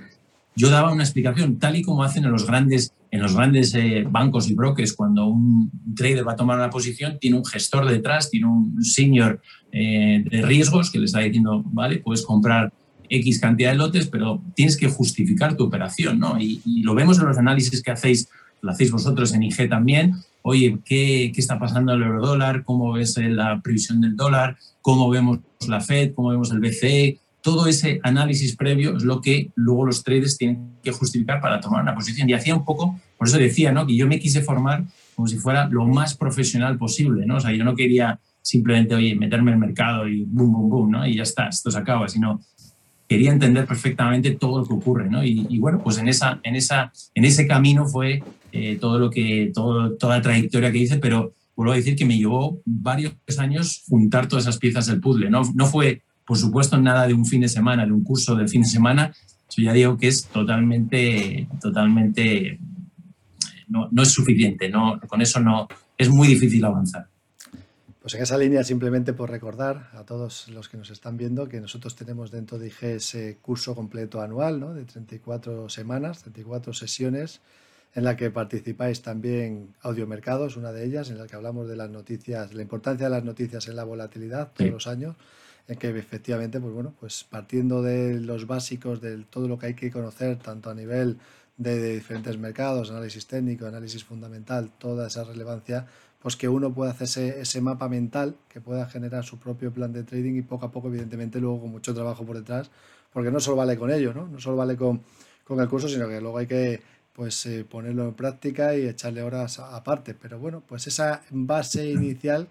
yo daba una explicación tal y como hacen en los grandes, en los grandes eh, bancos y brokers. Cuando un trader va a tomar una posición, tiene un gestor detrás, tiene un senior eh, de riesgos que le está diciendo, vale, puedes comprar X cantidad de lotes, pero tienes que justificar tu operación, ¿no? Y, lo vemos en los análisis que hacéis, lo hacéis vosotros en IG también. Oye, ¿qué, qué está pasando el euro dólar? ¿Cómo ves la previsión del dólar? ¿Cómo vemos la Fed? ¿Cómo vemos el BCE? Todo ese análisis previo es lo que luego los traders tienen que justificar para tomar una posición. Y hacía un poco, por eso decía, ¿no? que yo me quise formar como si fuera lo más profesional posible. ¿no? O sea, yo no quería simplemente, oye, meterme en el mercado y boom, boom, boom, ¿no? y ya está, esto se acaba, sino quería entender perfectamente todo lo que ocurre. ¿no? Y, bueno, pues en, esa, en, esa, en ese camino fue eh, todo lo que, todo, toda la trayectoria que hice, pero vuelvo a decir que me llevó varios años juntar todas esas piezas del puzzle. No, no fue por supuesto, nada de un fin de semana, de un curso de fin de semana. Yo ya digo que es totalmente, totalmente, no, no es suficiente. No, con eso no, es muy difícil avanzar. Pues en esa línea, simplemente por recordar a todos los que nos están viendo que nosotros tenemos dentro de IG ese curso completo anual ¿no? de 34 semanas, 34 sesiones, en la que participáis también Audiomercados, una de ellas, en la que hablamos de las noticias, la importancia de las noticias en la volatilidad todos los años en que efectivamente, pues bueno, pues partiendo de los básicos de todo lo que hay que conocer, tanto a nivel de, diferentes mercados, análisis técnico, análisis fundamental, toda esa relevancia, pues que uno pueda hacerse ese mapa mental, que pueda generar su propio plan de trading y poco a poco, evidentemente, luego con mucho trabajo por detrás, porque no solo vale con ello, ¿no? No solo vale con, con el curso, sino que luego hay que pues eh, ponerlo en práctica y echarle horas aparte. Pero bueno, pues esa base inicial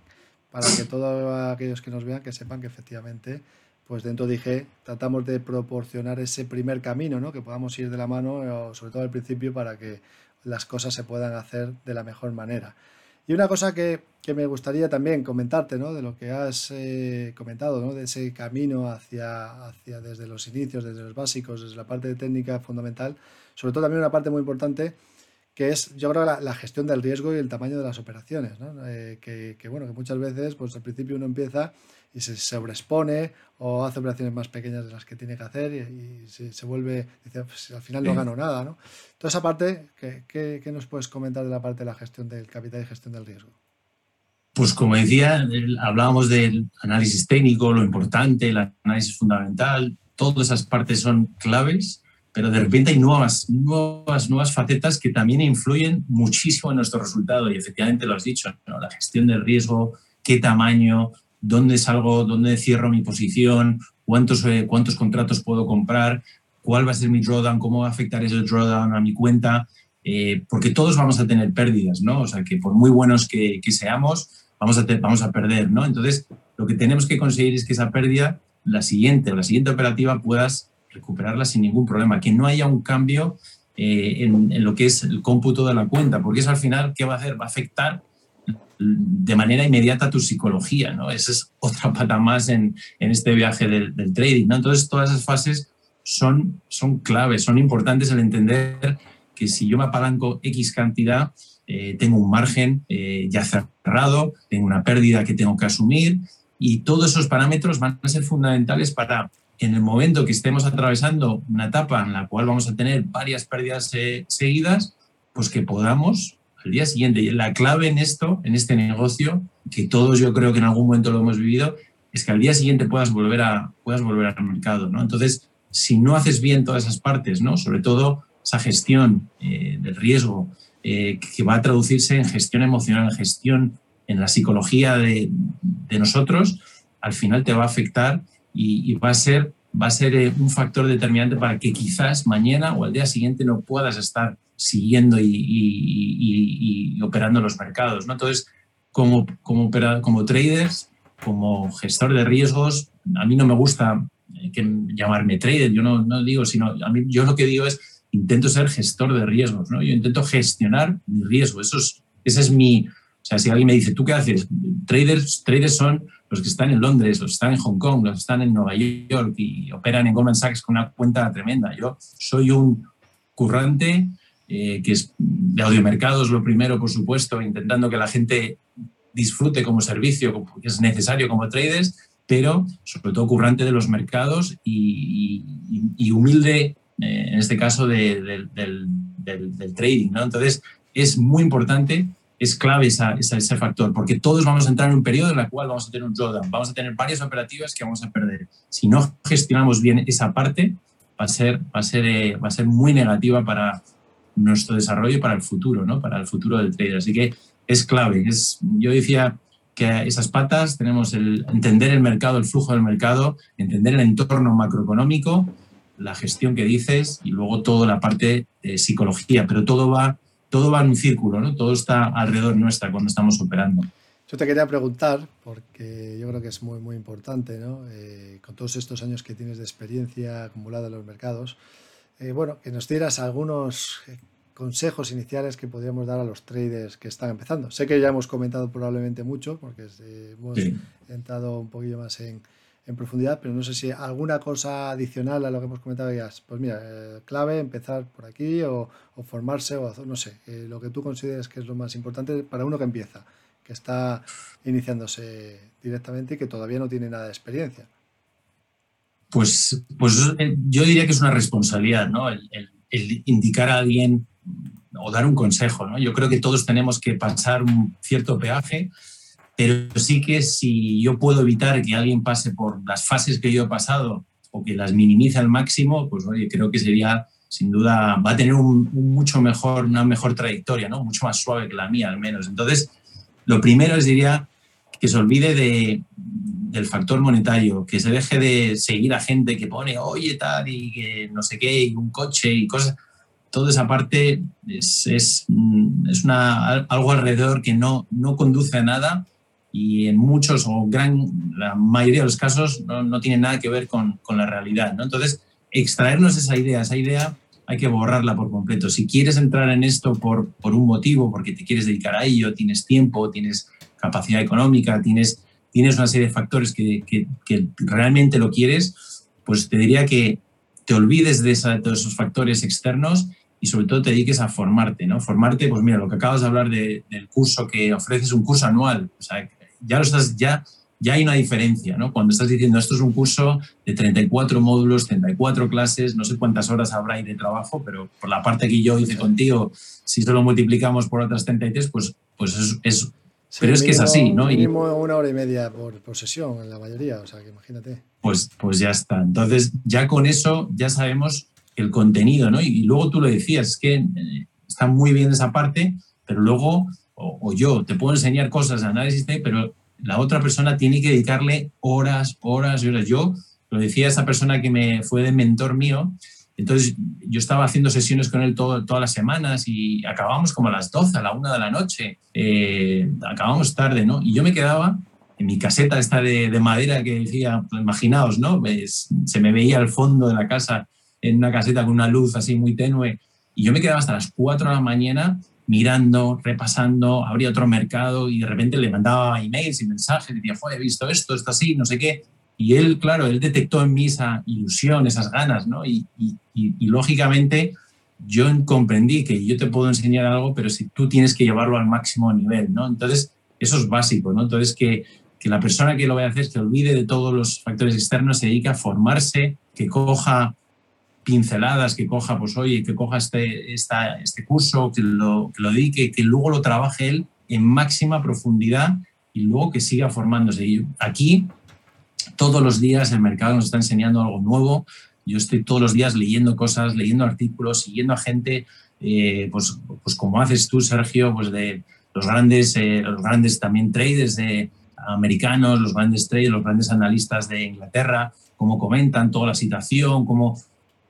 para que todos aquellos que nos vean que sepan que efectivamente, pues dentro dije, tratamos de proporcionar ese primer camino, ¿no? que podamos ir de la mano, sobre todo al principio, para que las cosas se puedan hacer de la mejor manera. Y una cosa que, que me gustaría también comentarte, ¿no? de lo que has eh, comentado, ¿no? de ese camino hacia, hacia desde los inicios, desde los básicos, desde la parte de técnica fundamental, sobre todo también una parte muy importante que es, yo creo, la, gestión del riesgo y el tamaño de las operaciones, ¿no? Eh, que, bueno, que muchas veces, pues al principio uno empieza y se sobreexpone o hace operaciones más pequeñas de las que tiene que hacer y, se, vuelve, dice, pues, al final no gano nada, ¿no? Toda esa parte, ¿qué, ¿qué, nos puedes comentar de la parte de la gestión del capital y gestión del riesgo? Pues como decía, hablábamos del análisis técnico, lo importante, el análisis fundamental, todas esas partes son claves pero de repente hay nuevas, nuevas, nuevas facetas que también influyen muchísimo en nuestro resultado y efectivamente lo has dicho, la gestión del riesgo, qué tamaño, dónde salgo, dónde cierro mi posición, cuántos, eh, cuántos contratos puedo comprar, cuál va a ser mi drawdown, cómo va a afectar ese drawdown a mi cuenta, eh, porque todos vamos a tener pérdidas, ¿no? O sea, que por muy buenos que, que seamos, vamos a, vamos a perder, ¿no? Entonces, lo que tenemos que conseguir es que esa pérdida, la siguiente la siguiente operativa, puedas recuperarla sin ningún problema, que no haya un cambio eh, en, lo que es el cómputo de la cuenta, porque eso al final, ¿qué va a hacer? Va a afectar de manera inmediata tu psicología, ¿no? Esa es otra pata más en, en este viaje del, trading, ¿no? Entonces, todas esas fases son, son claves, son importantes el entender que si yo me apalanco X cantidad, eh, tengo un margen eh, ya cerrado, tengo una pérdida que tengo que asumir y todos esos parámetros van a ser fundamentales para en el momento que estemos atravesando una etapa en la cual vamos a tener varias pérdidas eh, seguidas, pues que podamos al día siguiente. Y la clave en esto, en este negocio, que todos yo creo que en algún momento lo hemos vivido, es que al día siguiente puedas volver, a, puedas volver al mercado. ¿no? Entonces, si no haces bien todas esas partes, ¿no? sobre todo esa gestión eh, del riesgo, eh, que va a traducirse en gestión emocional, gestión en la psicología de nosotros, al final te va a afectar y, va a ser, va a ser eh, un factor determinante para que quizás mañana o al día siguiente no puedas estar siguiendo y, operando los mercados. ¿no? Entonces, como, como, como traders, como gestor de riesgos, a mí no me gusta eh, que llamarme trader, yo no, no digo, sino a mí, yo lo que digo es intento ser gestor de riesgos, ¿no? Yo intento gestionar mi riesgo, eso es, ese es mi, o sea, si alguien me dice, ¿tú qué haces? Traders, traders son los que están en Londres, los que están en Hong Kong, los que están en Nueva York y operan en Goldman Sachs con una cuenta tremenda. Yo soy un currante eh, que es de audiomercados lo primero, por supuesto, intentando que la gente disfrute como servicio, que es necesario como traders, pero sobre todo currante de los mercados y, humilde, eh, en este caso, del, trading. ¿no? Entonces, es muy importante, es clave ese factor, porque todos vamos a entrar en un periodo en el cual vamos a tener un drawdown, vamos a tener varias operativas que vamos a perder. Si no gestionamos bien esa parte, va a ser, va a ser, eh, va a ser muy negativa para nuestro desarrollo y para el futuro, ¿no? para el futuro del trader. Así que es clave. Es, yo decía que esas patas tenemos el entender el mercado, el flujo del mercado, entender el entorno macroeconómico, la gestión que dices y luego toda la parte de psicología, pero todo va, todo va en un círculo, ¿no? todo está alrededor nuestra cuando estamos operando. Yo te quería preguntar, porque yo creo que es muy, muy importante, ¿no? Eh, con todos estos años que tienes de experiencia acumulada en los mercados, eh, bueno, que nos dieras algunos consejos iniciales que podríamos dar a los traders que están empezando. Sé que ya hemos comentado probablemente mucho, porque hemos entrado un poquillo más en, profundidad, pero no sé si alguna cosa adicional a lo que hemos comentado ya. Pues mira, eh, clave, empezar por aquí o, formarse o no sé, eh, lo que tú consideres que es lo más importante para uno que empieza, que está iniciándose directamente y que todavía no tiene nada de experiencia. Pues, pues eh, yo diría que es una responsabilidad, ¿no? el indicar a alguien o dar un consejo. ¿no? Yo creo que todos tenemos que pasar un cierto peaje, pero sí que si yo puedo evitar que alguien pase por las fases que yo he pasado o que las minimice al máximo, pues oye, creo que sería, sin duda, va a tener un, mucho mejor, una mejor trayectoria, ¿no? mucho más suave que la mía al menos. Entonces, lo primero es, diría, que se olvide de, del factor monetario, que se deje de seguir a gente que pone, oye, tal, y que no sé qué, y un coche y cosas toda esa parte es, es, mm, es una, algo alrededor que no, no conduce a nada y en muchos o gran, la mayoría de los casos no, no tiene nada que ver con, con la realidad. ¿no? Entonces, extraernos esa idea, esa idea hay que borrarla por completo. Si quieres entrar en esto por, por un motivo, porque te quieres dedicar a ello, tienes tiempo, tienes capacidad económica, tienes, tienes una serie de factores que, que, que realmente lo quieres, pues te diría que te olvides de, esa, de todos esos factores externos y sobre todo te dediques a formarte, ¿no? Formarte, pues mira, lo que acabas de hablar del curso que ofreces, un curso anual, o sea, ya lo estás, ya, ya hay una diferencia, ¿no? Cuando estás diciendo esto es un curso de 34 módulos, 34 clases, no sé cuántas horas habrá ahí de trabajo, pero por la parte que yo hice contigo, si solo multiplicamos por otras 33, pues, pues es, es pero es que es así, ¿no? Mínimo una hora y media por, por, sesión en la mayoría, o sea, que imagínate. Pues, pues ya está. Entonces, ya con eso ya sabemos el contenido, ¿no? Y, luego tú lo decías, es que eh, está muy bien esa parte, pero luego, o, yo, te puedo enseñar cosas análisis, pero la otra persona tiene que dedicarle horas, horas y horas. Yo lo decía esa persona que me fue de mentor mío, entonces yo estaba haciendo sesiones con él todo, todas las semanas y acabamos como a las 12, a la 1 de la noche, eh, acabamos tarde, ¿no? Y yo me quedaba en mi caseta esta de, madera que decía, pues imaginaos, ¿no? Pues, se me veía al fondo de la casa en una caseta con una luz así muy tenue. Y yo me quedaba hasta las 4 de la mañana mirando, repasando, abría otro mercado y de repente le mandaba emails y mensajes, decía, fue, he visto esto, esto así, no sé qué. Y él, claro, él detectó en mí esa ilusión, esas ganas, ¿no? Y, lógicamente yo comprendí que yo te puedo enseñar algo, pero si tú tienes que llevarlo al máximo nivel, ¿no? Entonces, eso es básico, ¿no? Entonces, que, que la persona que lo vaya a hacer se olvide de todos los factores externos, se dedique a formarse, que coja pinceladas, que coja, pues oye, que coja este, esta, este curso, que lo, que lo dedique, que luego lo trabaje él en máxima profundidad y luego que siga formándose. Y aquí, todos los días el mercado nos está enseñando algo nuevo. Yo estoy todos los días leyendo cosas, leyendo artículos, siguiendo a gente, eh, pues, pues como haces tú, Sergio, pues de los grandes, eh, los grandes también traders de, americanos, los grandes traders, los grandes analistas de Inglaterra, cómo comentan toda la situación, cómo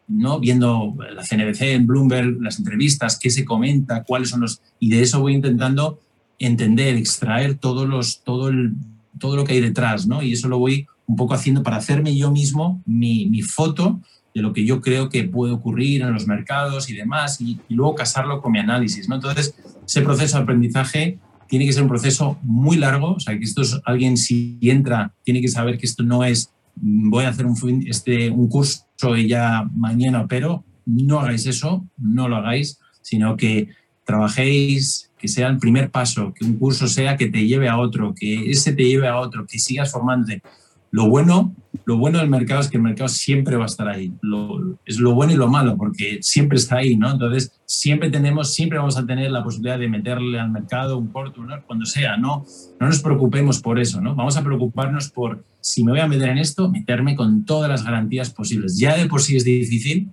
¿no? viendo la CNBC, en Bloomberg, las entrevistas, qué se comenta, cuáles son los... Y de eso voy intentando entender, extraer todos los, todo, el, todo lo que hay detrás, ¿no? Y eso lo voy un poco haciendo para hacerme yo mismo mi, mi foto de lo que yo creo que puede ocurrir en los mercados y demás, y, y, luego casarlo con mi análisis, ¿no? Entonces, ese proceso de aprendizaje tiene que ser un proceso muy largo, o sea, que esto es alguien si entra, tiene que saber que esto no es voy a hacer un, este, un curso y ya mañana pero no hagáis eso, no lo hagáis. sino que trabajéis, que sea el primer paso, que un curso sea que te lleve a otro, que ese te lleve a otro, que sigas formándote. Lo bueno, lo bueno del mercado es que el mercado siempre va a estar ahí. es lo bueno y lo malo, porque siempre está ahí, ¿no? Entonces, siempre tenemos, siempre vamos a tener la posibilidad de meterle al mercado un corto, ¿no? cuando sea, ¿no? No nos preocupemos por eso, ¿no? Vamos a preocuparnos por, si me voy a meter en esto, meterme con todas las garantías posibles. Ya de por sí es difícil,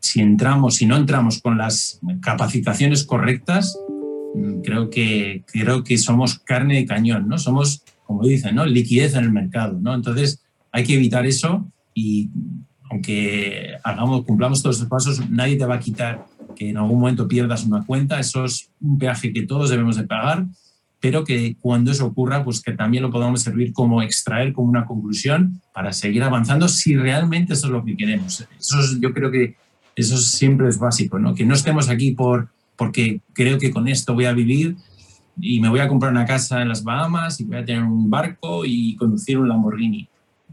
si entramos, si no entramos con las capacitaciones correctas, mm, creo que, creo que somos carne de cañón, ¿no? Somos, como dicen, ¿no? Liquidez en el mercado, ¿no? Entonces, hay que evitar eso y aunque hagamos, cumplamos todos esos pasos, nadie te va a quitar que en algún momento pierdas una cuenta. Eso es un peaje que todos debemos de pagar, pero que cuando eso ocurra, pues que también lo podamos servir como extraer como una conclusión para seguir avanzando si realmente eso es lo que queremos. Eso yo creo que eso siempre es básico, ¿no? Que no estemos aquí por, porque creo que con esto voy a vivir y me voy a comprar una casa en las Bahamas y voy a tener un barco y conducir un Lamborghini.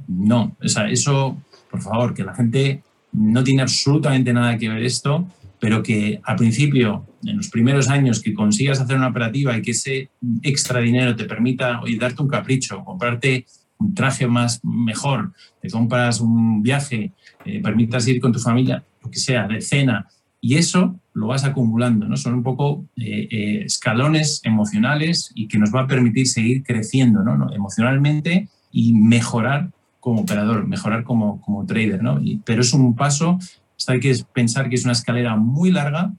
No, o sea, eso, por favor, que la gente no tiene absolutamente nada que ver esto, pero que al principio, en los primeros años que consigas hacer una operativa y que ese extra dinero te permita darte un capricho, comprarte un traje más mejor, te compras un viaje, eh, permitas ir con tu familia, que sea, de cena, y eso lo vas acumulando, ¿no? Son un poco eh, eh, escalones emocionales y que nos va a permitir seguir creciendo, ¿no? Emocionalmente y mejorar como operador, mejorar como, como trader, ¿no? pero es un paso, hay que pensar que es una escalera muy larga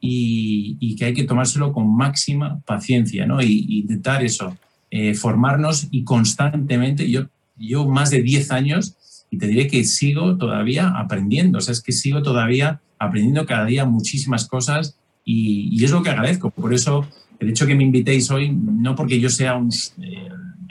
y, que hay que tomárselo con máxima paciencia, ¿no? Y, intentar eso, eh, formarnos y constantemente, yo, yo más de 10 años y te diré que sigo todavía aprendiendo, o sea, es que sigo todavía aprendiendo cada día muchísimas cosas y, es lo que agradezco. Por eso, el hecho que me invitéis hoy, no porque yo sea un eh,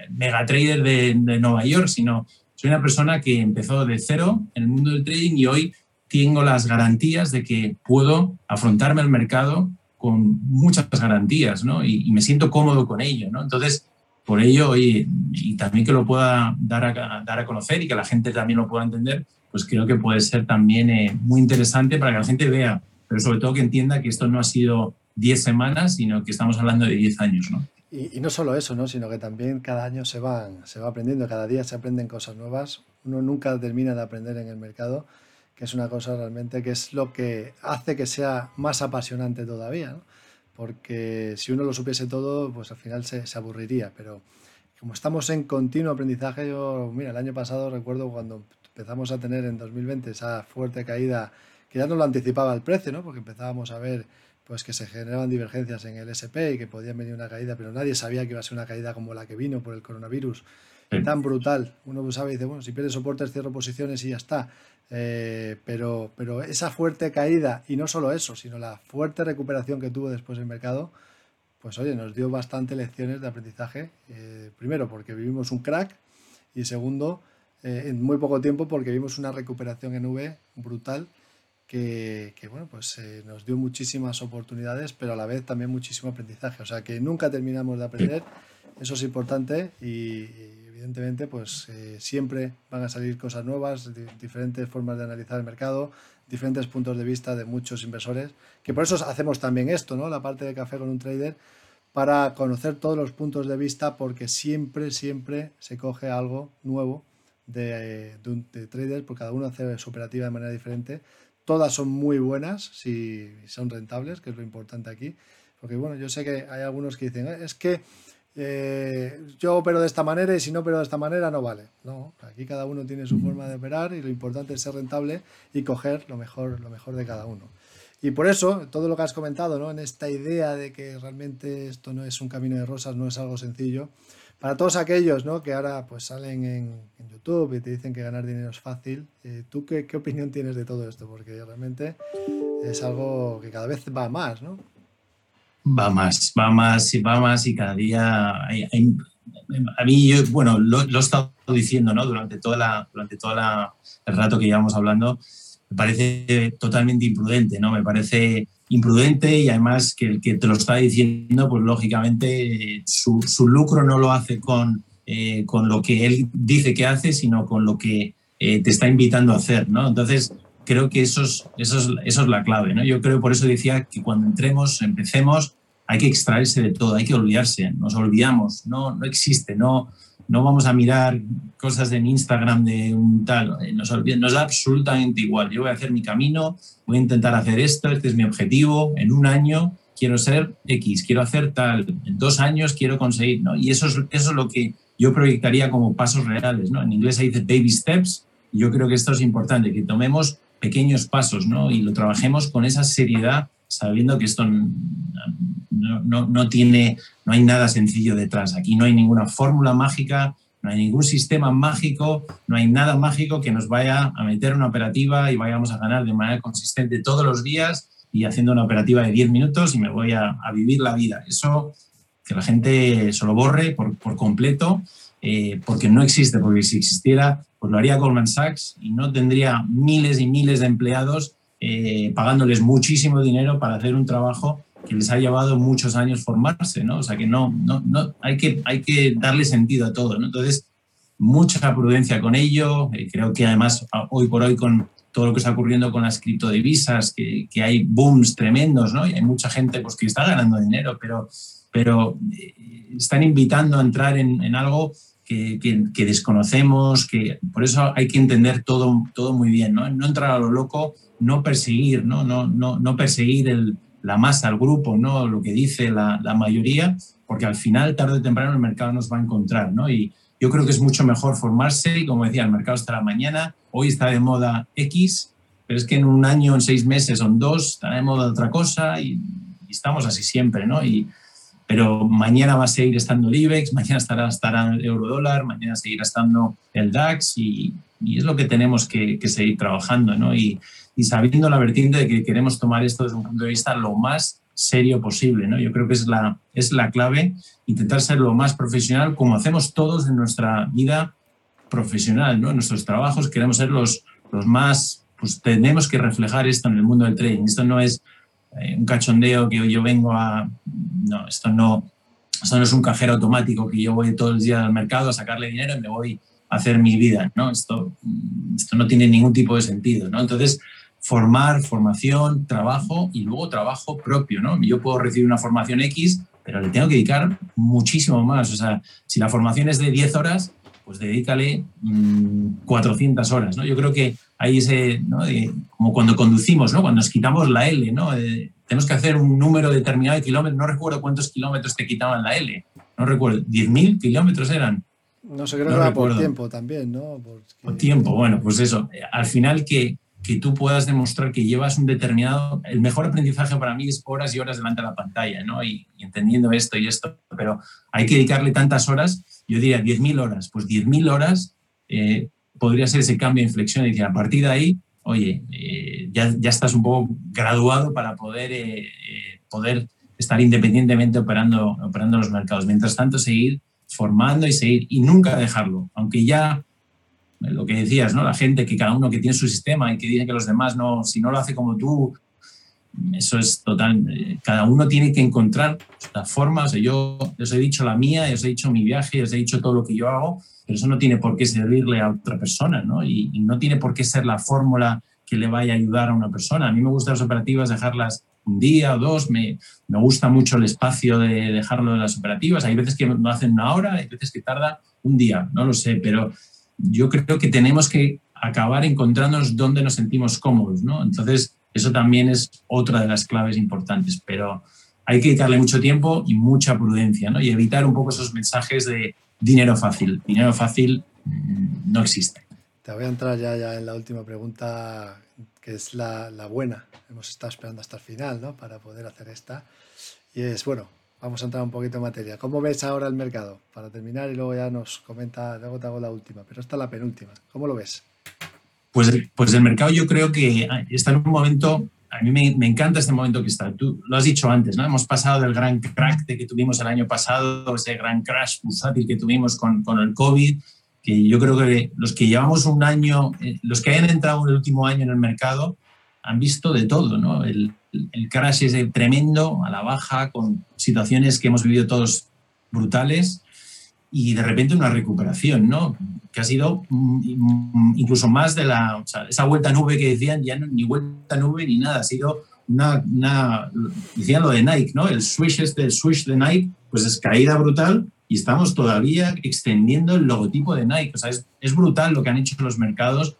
mega trader de, de, Nueva York, sino soy una persona que empezó de cero en el mundo del trading y hoy tengo las garantías de que puedo afrontarme al mercado con muchas garantías, ¿no? Y, y me siento cómodo con ello, ¿no? Entonces, por ello, y, y también que lo pueda dar a, dar a conocer y que la gente también lo pueda entender, pues creo que puede ser también eh, muy interesante para que la gente vea, pero sobre todo que entienda que esto no ha sido 10 semanas, sino que estamos hablando de 10 años, ¿no? Y, no solo eso, ¿no? sino que también cada año se, van, se va aprendiendo, cada día se aprenden cosas nuevas. Uno nunca termina de aprender en el mercado, que es una cosa realmente que es lo que hace que sea más apasionante todavía. ¿no? porque si uno lo supiese todo, pues al final se, aburriría, pero como estamos en continuo aprendizaje, yo, mira, el año pasado recuerdo cuando empezamos a tener en 2020 esa fuerte caída, que ya no lo anticipaba el precio, ¿no? porque empezábamos a ver pues que se generaban divergencias en el SP y que podía venir una caída, pero nadie sabía que iba a ser una caída como la que vino por el coronavirus, tan brutal. Uno sabe y dice, bueno, si pierdes soportes, cierro posiciones y ya está. Eh, pero, pero esa fuerte caída, y no solo eso, sino la fuerte recuperación que tuvo después el mercado, pues oye, nos dio bastante lecciones de aprendizaje. Eh, primero, porque vivimos un crack, y segundo, eh, en muy poco tiempo, porque vimos una recuperación en V brutal. Que, que bueno, pues nos dio muchísimas oportunidades, pero a la vez también muchísimo aprendizaje. O sea que nunca terminamos de aprender, eso es importante y, evidentemente, pues eh, siempre van a salir cosas nuevas, diferentes formas de analizar el mercado, diferentes puntos de vista de muchos inversores, que por eso hacemos también esto, ¿no? La parte de café con un trader, para conocer todos los puntos de vista, porque siempre, siempre se coge algo nuevo de, de un trader, porque cada uno hace su operativa de manera diferente. Todas son muy buenas si son rentables, que es lo importante aquí. Porque bueno, yo sé que hay algunos que dicen, es que eh, yo opero de esta manera y si no opero de esta manera no vale. No, aquí cada uno tiene su forma de operar y lo importante es ser rentable y coger lo mejor, lo mejor de cada uno. Y por eso, todo lo que has comentado, ¿no? en esta idea de que realmente esto no es un camino de rosas, no es algo sencillo, para todos aquellos ¿no? que ahora pues salen en, YouTube y te dicen que ganar dinero es fácil, eh, ¿tú qué, opinión tienes de todo esto? Porque realmente es algo que cada vez va más, ¿no? va más, va más y va más y cada día a mí, yo, bueno, lo, he estado diciendo ¿no? durante, toda la, durante todo el rato que llevamos hablando, me parece totalmente imprudente, ¿no? Me parece imprudente y además que el que te lo está diciendo, pues lógicamente su, su lucro no lo hace con, eh, con lo que él dice que hace, sino con lo que eh, te está invitando a hacer, ¿no? Entonces, creo que eso es, eso es, eso es la clave. ¿no? Yo creo, por eso decía que cuando entremos, empecemos, hay que extraerse de todo, hay que olvidarse, nos olvidamos, no, no existe, no, no vamos a mirar cosas en Instagram de un tal, eh, nos, nos da absolutamente igual. Yo voy a hacer mi camino, voy a intentar hacer esto, este es mi objetivo, en un año quiero ser X, quiero hacer tal, en dos años quiero conseguir, ¿no? Y eso es, eso es lo que yo proyectaría como pasos reales, ¿no? En inglés se dice baby steps, y yo creo que esto es importante, que tomemos pequeños pasos, ¿no? Y lo trabajemos con esa seriedad, sabiendo que esto no, no, no, tiene, no hay nada sencillo detrás. Aquí no hay ninguna fórmula mágica, no hay ningún sistema mágico, no hay nada mágico que nos vaya a meter una operativa y vayamos a ganar de manera consistente todos los días y haciendo una operativa de 10 minutos y me voy a, vivir la vida. Eso que la gente se lo borre por, por completo, eh, porque no existe, porque si existiera, pues lo haría Goldman Sachs y no tendría miles y miles de empleados eh, pagándoles muchísimo dinero para hacer un trabajo que les ha llevado muchos años formarse, ¿no? O sea que no, no, no hay, que, hay que darle sentido a todo, ¿no? Entonces, mucha prudencia con ello. Eh, creo que además hoy por hoy con todo lo que está ocurriendo con las criptodivisas, que, que hay booms tremendos, ¿no? Y hay mucha gente pues, que está ganando dinero, pero, pero eh, están invitando a entrar en, en algo que, que, desconocemos, que por eso hay que entender todo, todo muy bien, ¿no? No entrar a lo loco, no perseguir, ¿no? No, no, no perseguir la masa, el grupo, ¿no? Lo que dice la, la, mayoría, porque al final, tarde o temprano, el mercado nos va a encontrar, ¿no? Y, yo creo que es mucho mejor formarse y, como decía, el mercado estará mañana, hoy está de moda X, pero es que en un año, en seis meses o en dos estará de moda otra cosa y, estamos así siempre, ¿no? Y, pero mañana va a seguir estando el IBEX, mañana estará, estará el eurodólar, mañana seguirá estando el DAX y, y es lo que tenemos que, que seguir trabajando, ¿no? Y, y sabiendo la vertiente de que queremos tomar esto desde un punto de vista lo más serio posible. ¿no? Yo creo que es la, es la clave, intentar ser lo más profesional, como hacemos todos en nuestra vida profesional, ¿no? en nuestros trabajos queremos ser los, los más, pues tenemos que reflejar esto en el mundo del trading. Esto no es eh, un cachondeo que yo vengo a... No, esto no, esto no es un cajero automático que yo voy todos los días al mercado a sacarle dinero y me voy a hacer mi vida. ¿no? Esto, esto no tiene ningún tipo de sentido. ¿no? Entonces, formar, formación, trabajo y luego trabajo propio, ¿no? Yo puedo recibir una formación X, pero le tengo que dedicar muchísimo más. O sea, si la formación es de 10 horas, pues dedícale 400 mm, horas, ¿no? Yo creo que hay ese, ¿no? como cuando conducimos, ¿no? Cuando nos quitamos la L, ¿no? Eh, tenemos que hacer un número determinado de kilómetros, no recuerdo cuántos kilómetros te quitaban la L, no recuerdo, 10.000 kilómetros eran. No sé, creo que era por tiempo también, ¿no? Por tiempo, bueno, pues eso. Al final que, que tú puedas demostrar que llevas un determinado... El mejor aprendizaje para mí es horas y horas delante de la pantalla, ¿no? Y, entendiendo esto y esto, pero hay que dedicarle tantas horas, yo diría 10.000 horas, pues 10.000 horas eh, podría ser ese cambio de inflexión y decir, a partir de ahí, oye, eh, ya, ya, estás un poco graduado para poder, eh, poder estar independientemente operando, operando los mercados. Mientras tanto, seguir formando y seguir y nunca dejarlo, aunque ya lo que decías, ¿no? La gente que cada uno que tiene su sistema y que dice que los demás no, si no lo hace como tú, eso es total. Eh, cada uno tiene que encontrar la forma. O sea, yo os he dicho la mía, os he dicho mi viaje, os he dicho todo lo que yo hago, pero eso no tiene por qué servirle a otra persona, ¿no? Y, y no tiene por qué ser la fórmula que le vaya a ayudar a una persona. A mí me gustan las operativas dejarlas un día o dos, me, me gusta mucho el espacio de dejarlo de las operativas. Hay veces que lo hacen una hora, hay veces que tarda un día, no lo sé, pero yo creo que tenemos que acabar encontrándonos donde nos sentimos cómodos, ¿no? Entonces, eso también es otra de las claves importantes, pero hay que dedicarle mucho tiempo y mucha prudencia, ¿no? Y evitar un poco esos mensajes de dinero fácil. Dinero fácil mm, no existe. Te voy a entrar ya, ya en la última pregunta, que es la, la buena. Hemos estado esperando hasta el final, ¿no? Para poder hacer esta. Y es, bueno, vamos a entrar un poquito en materia. ¿Cómo ves ahora el mercado? Para terminar y luego ya nos comenta, luego te hago la última, pero esta es la penúltima. ¿Cómo lo ves? Pues, pues el mercado yo creo que está en un momento, a mí me, me, encanta este momento que está. Tú lo has dicho antes, ¿no? Hemos pasado del gran crack que tuvimos el año pasado, ese gran crash bursátil que tuvimos con, con el COVID, que yo creo que los que llevamos un año, eh, los que hayan entrado en el último año en el mercado, han visto de todo, ¿no? El, el crash es tremendo, a la baja, con situaciones que hemos vivido todos brutales. y de repente una recuperación, ¿no? Que ha sido mm, incluso más de la, o sea, esa vuelta nube que decían, ya no, ni vuelta nube ni nada, ha sido una, una, decían lo de Nike, ¿no? El switch este, el switch de Nike, pues es caída brutal y estamos todavía extendiendo el logotipo de Nike. O sea, es, es brutal lo que han hecho los mercados,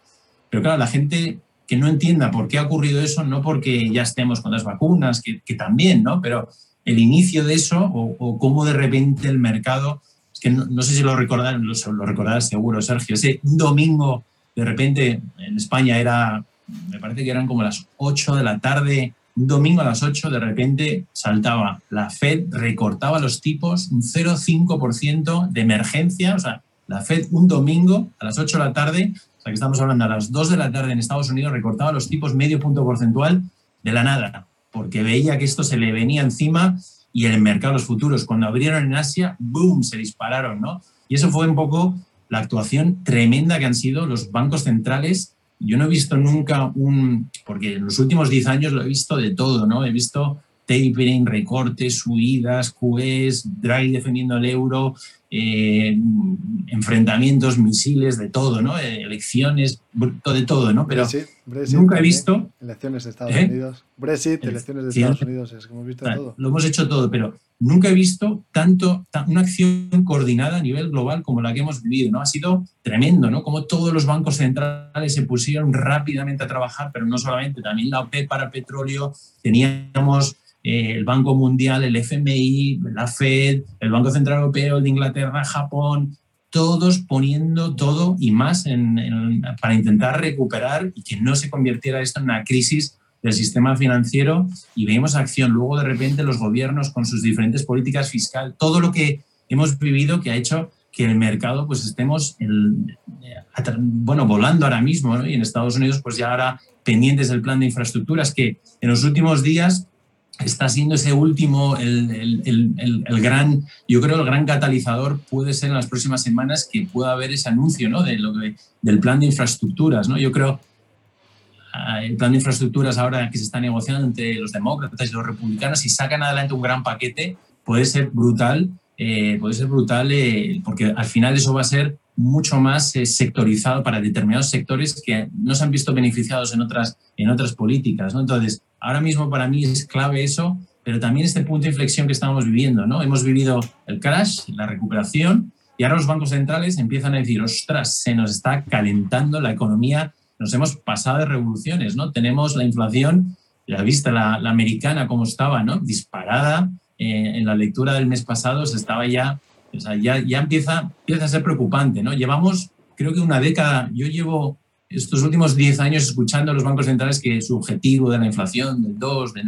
pero claro, la gente que no entienda por qué ha ocurrido eso, no porque ya estemos con las vacunas, que, también, ¿no? Pero el inicio de eso o, cómo de repente el mercado que no, sé si lo recordarás, lo, lo recordarás seguro, Sergio, ese domingo, de repente en España era, me parece que eran como las 8 de la tarde, un domingo a las 8 de repente saltaba la Fed, recortaba los tipos un 0,5% de emergencia, o sea, la Fed un domingo a las 8 de la tarde, o sea que estamos hablando a las 2 de la tarde en Estados Unidos, recortaba los tipos medio punto porcentual de la nada, porque veía que esto se le venía encima y el mercado, los futuros, cuando abrieron en Asia, ¡boom!, se dispararon, ¿no? Y eso fue un poco la actuación tremenda que han sido los bancos centrales. Yo no he visto nunca un, porque en los últimos 10 años lo he visto de todo, ¿no? He visto tapering, recortes, subidas, QEs, Draghi defendiendo el euro, eh, enfrentamientos, misiles, de todo, ¿no? Eh, elecciones, de todo, ¿no? Pero nunca he visto... Elecciones de Estados ¿eh? Unidos. Brexit, elecciones de Estados Unidos, es que hemos visto todo. Lo hemos hecho todo, pero nunca he visto tanto, una acción coordinada a nivel global como la que hemos vivido, ¿no? Ha sido tremendo, ¿no? Como todos los bancos centrales se pusieron rápidamente a trabajar, pero no solamente, también la OPEP para petróleo, teníamos eh, el Banco Mundial, el FMI, la Fed, el Banco Central Europeo, el de Inglaterra, Japón, todos poniendo todo y más para intentar recuperar y que no se convirtiera esto en una crisis del sistema financiero y vemos acción. Luego, de repente, los gobiernos con sus diferentes políticas fiscales, todo lo que hemos vivido que ha hecho que el mercado pues estemos bueno, volando ahora mismo y en Estados Unidos pues ya ahora pendientes del plan de infraestructuras que en los últimos días está siendo ese último, el, el, el, gran, yo creo el gran catalizador puede ser en las próximas semanas que pueda haber ese anuncio ¿no? de lo del plan de infraestructuras. ¿no? Yo creo ah, el plan de infraestructuras ahora que se está negociando entre los demócratas y los republicanos, si sacan adelante un gran paquete, puede ser brutal, eh, puede ser brutal eh, porque al final eso va a ser mucho más eh, sectorizado para determinados sectores que no se han visto beneficiados en otras, en otras políticas. ¿no? Entonces, ahora mismo para mí es clave eso, pero también este punto de inflexión que estamos viviendo. ¿no? Hemos vivido el crash, la recuperación, y ahora los bancos centrales empiezan a decir, ostras, se nos está calentando la economía, nos hemos pasado de revoluciones, ¿no? Tenemos la inflación, la vista, la, la americana como estaba, ¿no? Disparada. Eh, en la lectura del mes pasado se estaba ya o sea, ya, ya empieza, empieza a ser preocupante, ¿no? Llevamos, creo que una década, yo llevo estos últimos 10 años escuchando a los bancos centrales que su objetivo de la inflación del 2, de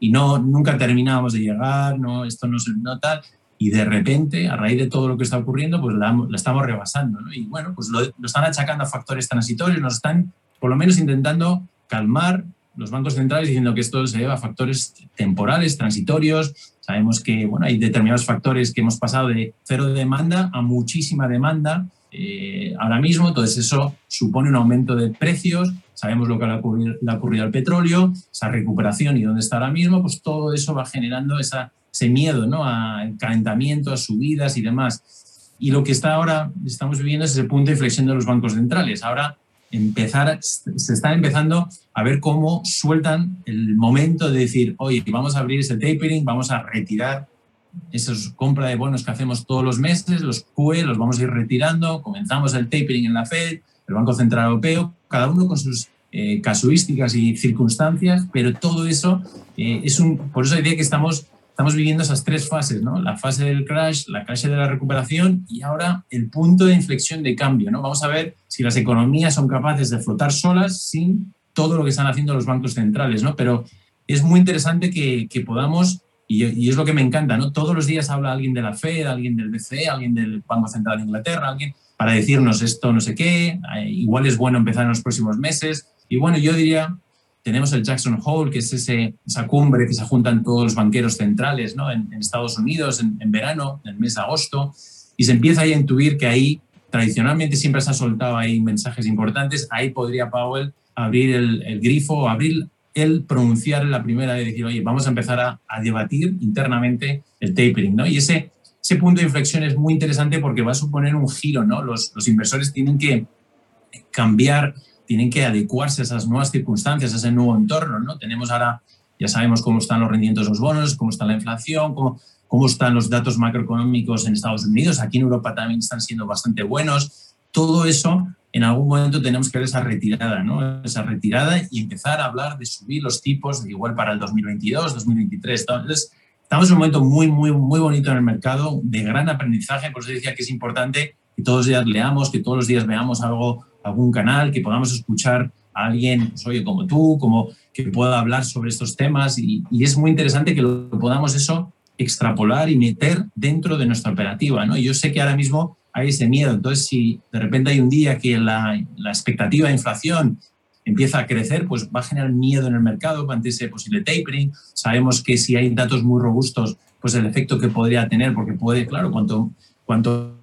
y no, nunca terminábamos de llegar, no, esto no se nota, y de repente, a raíz de todo lo que está ocurriendo, pues la, la estamos rebasando, ¿no? Y bueno, pues lo, lo, están achacando a factores transitorios, nos están por lo menos intentando calmar los bancos centrales diciendo que esto se debe a factores temporales, transitorios. Sabemos que bueno, hay determinados factores que hemos pasado de cero demanda a muchísima demanda eh, ahora mismo. Entonces eso supone un aumento de precios. Sabemos lo que le ha, ocurrido, le ha ocurrido al petróleo, esa recuperación y dónde está ahora mismo. Pues todo eso va generando esa, ese miedo ¿no? al calentamiento, a subidas y demás. Y lo que está ahora, estamos viviendo es ese punto de inflexión de los bancos centrales. Ahora empezar, se está empezando a ver cómo sueltan el momento de decir, oye, vamos a abrir ese tapering, vamos a retirar esas compra de bonos que hacemos todos los meses, los QE, los vamos a ir retirando, comenzamos el tapering en la Fed, el Banco Central Europeo, cada uno con sus eh, casuísticas y circunstancias, pero todo eso eh, es un, por eso diría que estamos estamos viviendo esas tres fases, ¿no? La fase del crash, la fase de la recuperación y ahora el punto de inflexión de cambio, ¿no? Vamos a ver si las economías son capaces de flotar solas sin todo lo que están haciendo los bancos centrales, ¿no? Pero es muy interesante que, podamos, y, y, es lo que me encanta, ¿no? Todos los días habla alguien de la Fed, alguien del BCE, alguien del Banco Central de Inglaterra, alguien para decirnos esto no sé qué, eh, igual es bueno empezar en los próximos meses. Y bueno, yo diría tenemos el Jackson Hole, que es ese, esa cumbre que se juntan todos los banqueros centrales ¿no? en, Estados Unidos en, en, verano, en el mes de agosto, y se empieza ahí a intuir que ahí tradicionalmente siempre se ha soltado ahí mensajes importantes, ahí podría Powell abrir el, el grifo, abrir el pronunciar la primera vez, decir, oye, vamos a empezar a, a, debatir internamente el tapering, ¿no? Y ese, ese punto de inflexión es muy interesante porque va a suponer un giro, ¿no? Los, los inversores tienen que cambiar, tienen que adecuarse a esas nuevas circunstancias, a ese nuevo entorno, ¿no? Tenemos ahora, ya sabemos cómo están los rendimientos de los bonos, cómo está la inflación, cómo, cómo están los datos macroeconómicos en Estados Unidos, aquí en Europa también están siendo bastante buenos. Todo eso, en algún momento tenemos que ver esa retirada. Esa retirada y empezar a hablar de subir los tipos, igual para el 2022, 2023. Entonces, estamos en un momento muy, muy, muy bonito en el mercado, de gran aprendizaje, por eso decía que es importante que todos los días leamos, que todos los días veamos algo, algún canal, que podamos escuchar a alguien, pues, oye, como tú, como que pueda hablar sobre estos temas y, es muy interesante que lo podamos eso extrapolar y meter dentro de nuestra operativa. ¿no? Yo sé que ahora mismo hay ese miedo. Entonces, si de repente hay un día que la, la, expectativa de inflación empieza a crecer, pues va a generar miedo en el mercado ante ese posible tapering. Sabemos que si hay datos muy robustos, pues el efecto que podría tener, porque puede, claro, cuanto, cuanto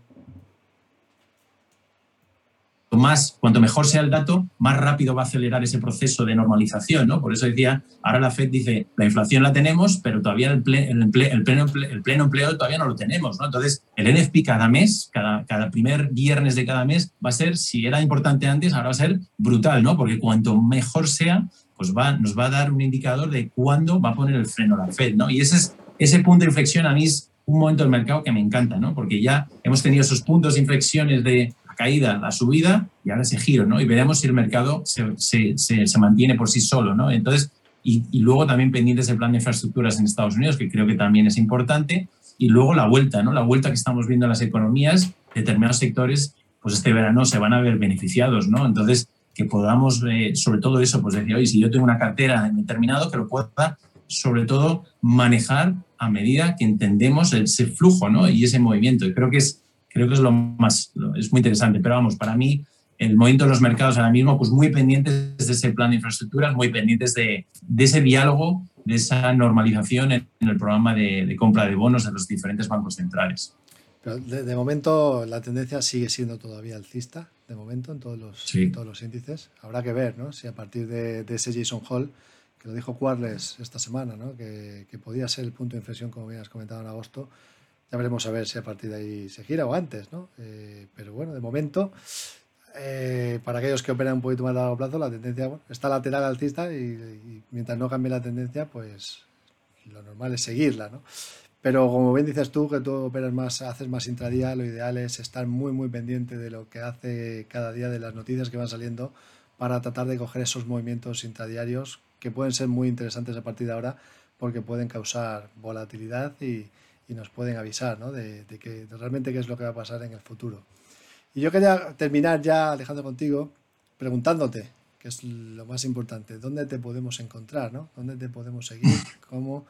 más, cuanto mejor sea el dato, más rápido va a acelerar ese proceso de normalización, ¿no? Por eso decía, ahora la Fed dice, la inflación la tenemos, pero todavía el, el, pleno, el pleno empleo todavía no lo tenemos, ¿no? Entonces, el NFP cada mes, cada, cada primer viernes de cada mes, va a ser, si era importante antes, ahora va a ser brutal, ¿no? Porque cuanto mejor sea, pues va, nos va a dar un indicador de cuándo va a poner el freno la Fed, ¿no? Y ese, es, ese punto de inflexión a mí es un momento del mercado que me encanta, ¿no? Porque ya hemos tenido esos puntos de inflexiones de caída, la subida y ahora ese giro, ¿no? Y veremos si el mercado se, se, se, mantiene por sí solo, ¿no? Entonces, y, y, luego también pendientes del plan de infraestructuras en Estados Unidos, que creo que también es importante, y luego la vuelta, ¿no? La vuelta que estamos viendo en las economías, determinados sectores, pues este verano se van a ver beneficiados, ¿no? Entonces, que podamos, eh, sobre todo eso, pues decir, oye, si yo tengo una cartera determinado, que lo pueda, sobre todo, manejar a medida que entendemos ese flujo, ¿no? Y ese movimiento. Y creo que es creo que es lo más, es muy interesante. Pero vamos, para mí, el movimiento de los mercados ahora mismo, pues muy pendientes de ese plan de infraestructuras, muy pendientes de, de ese diálogo, de esa normalización en, el programa de, de, compra de bonos de los diferentes bancos centrales. Pero de, de, momento la tendencia sigue siendo todavía alcista, de momento en todos los, sí. en todos los índices. Habrá que ver ¿no? si a partir de, de, ese Jason Hall, que lo dijo Quarles esta semana, ¿no? que, que podía ser el punto de inflexión, como bien has comentado en agosto, ya veremos a ver si a partir de ahí se gira o antes, ¿no? Eh, pero bueno, de momento, eh, para aquellos que operan un poquito más a largo plazo, la tendencia está lateral alcista y, y, mientras no cambie la tendencia, pues lo normal es seguirla, ¿no? Pero como bien dices tú, que tú operas más, haces más intradía, lo ideal es estar muy, muy pendiente de lo que hace cada día, de las noticias que van saliendo, para tratar de coger esos movimientos intradiarios que pueden ser muy interesantes a partir de ahora, porque pueden causar volatilidad y, y nos pueden avisar ¿no? de, de, que, de realmente qué es lo que va a pasar en el futuro. Y yo quería terminar ya, Alejandro, contigo, preguntándote, que es lo más importante, ¿dónde te podemos encontrar? ¿no? ¿Dónde te podemos seguir? ¿Cómo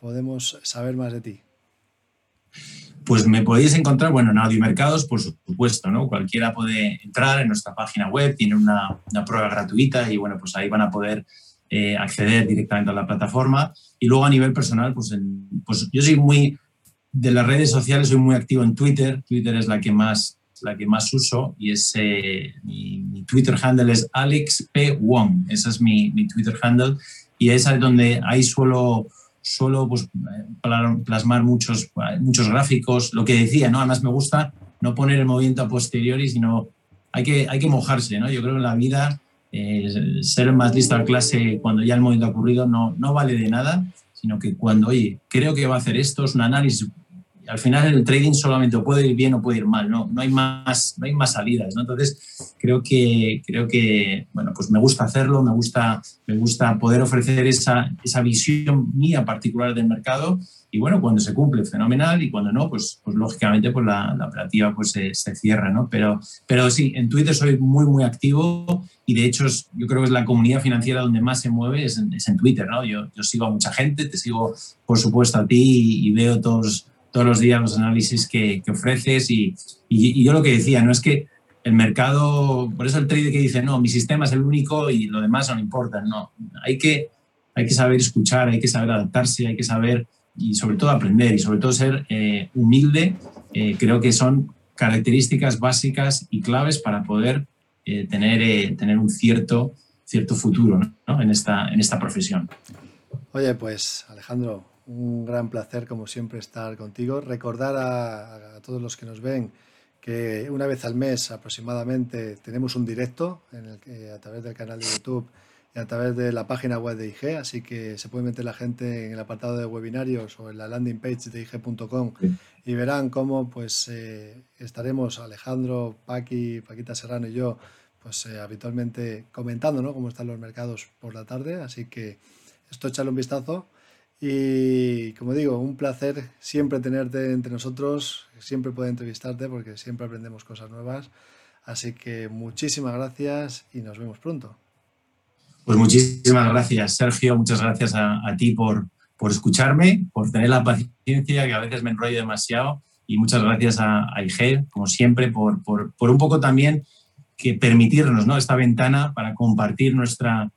podemos saber más de ti? Pues me podéis encontrar, bueno, en Audiomercados, por supuesto, ¿no? Cualquiera puede entrar en nuestra página web, tiene una, una prueba gratuita y, bueno, pues ahí van a poder eh, acceder directamente a la plataforma. Y luego a nivel personal, pues, en, pues yo soy muy, de las redes sociales soy muy activo en Twitter. Twitter es la que más, la que más uso y es, eh, mi, Twitter handle es Alex P. Wong. Ese es mi, mi Twitter handle y es donde ahí suelo, suelo pues, plasmar muchos, muchos gráficos. Lo que decía, ¿no? Además me gusta no poner el movimiento a posteriori, sino hay que, hay que mojarse, ¿no? Yo creo que en la vida eh, ser más listo a clase cuando ya el movimiento ha ocurrido no, no vale de nada, sino que cuando, oye, creo que va a hacer esto, es un análisis al final el trading solamente puede ir bien o puede ir mal, no, no, hay, más, no hay más salidas. ¿no? Entonces, creo que, creo que bueno, pues me gusta hacerlo, me gusta, me gusta poder ofrecer esa, esa visión mía particular del mercado y bueno, cuando se cumple, fenomenal, y cuando no, pues, pues lógicamente pues la, operativa pues se, cierra, ¿no? Pero, pero sí, en Twitter soy muy, muy activo y de hecho yo creo que es la comunidad financiera donde más se mueve es en, es en Twitter, ¿no? Yo, sigo a mucha gente, te sigo por supuesto a ti y veo todos todos los días los análisis que, que ofreces y, y, yo lo que decía, no es que el mercado, por eso el trader que dice, no, mi sistema es el único y lo demás no importa, no, hay que, hay que saber escuchar, hay que saber adaptarse, hay que saber y sobre todo aprender y sobre todo ser eh, humilde, eh, creo que son características básicas y claves para poder eh, tener, tener un cierto, cierto futuro ¿no? en, esta, en esta profesión. Oye, pues Alejandro, un gran placer como siempre estar contigo. Recordar a, todos los que nos ven que una vez al mes aproximadamente tenemos un directo en el que, a través del canal de YouTube y a través de la página web de IG, así que se puede meter la gente en el apartado de webinarios o en la landing page de IG.com y verán cómo pues eh, estaremos Alejandro, Paqui, Paquita Serrano y yo pues eh, habitualmente comentando ¿no? cómo están los mercados por la tarde, así que esto échale un vistazo y como digo, un placer siempre tenerte entre nosotros, siempre poder entrevistarte porque siempre aprendemos cosas nuevas, así que muchísimas gracias y nos vemos pronto. Pues muchísimas gracias, Sergio. Muchas gracias a, ti por, por, escucharme, por tener la paciencia, que a veces me enrollo demasiado. Y muchas gracias a, a como siempre, por, por, por, un poco también que permitirnos ¿no? esta ventana para compartir nuestra,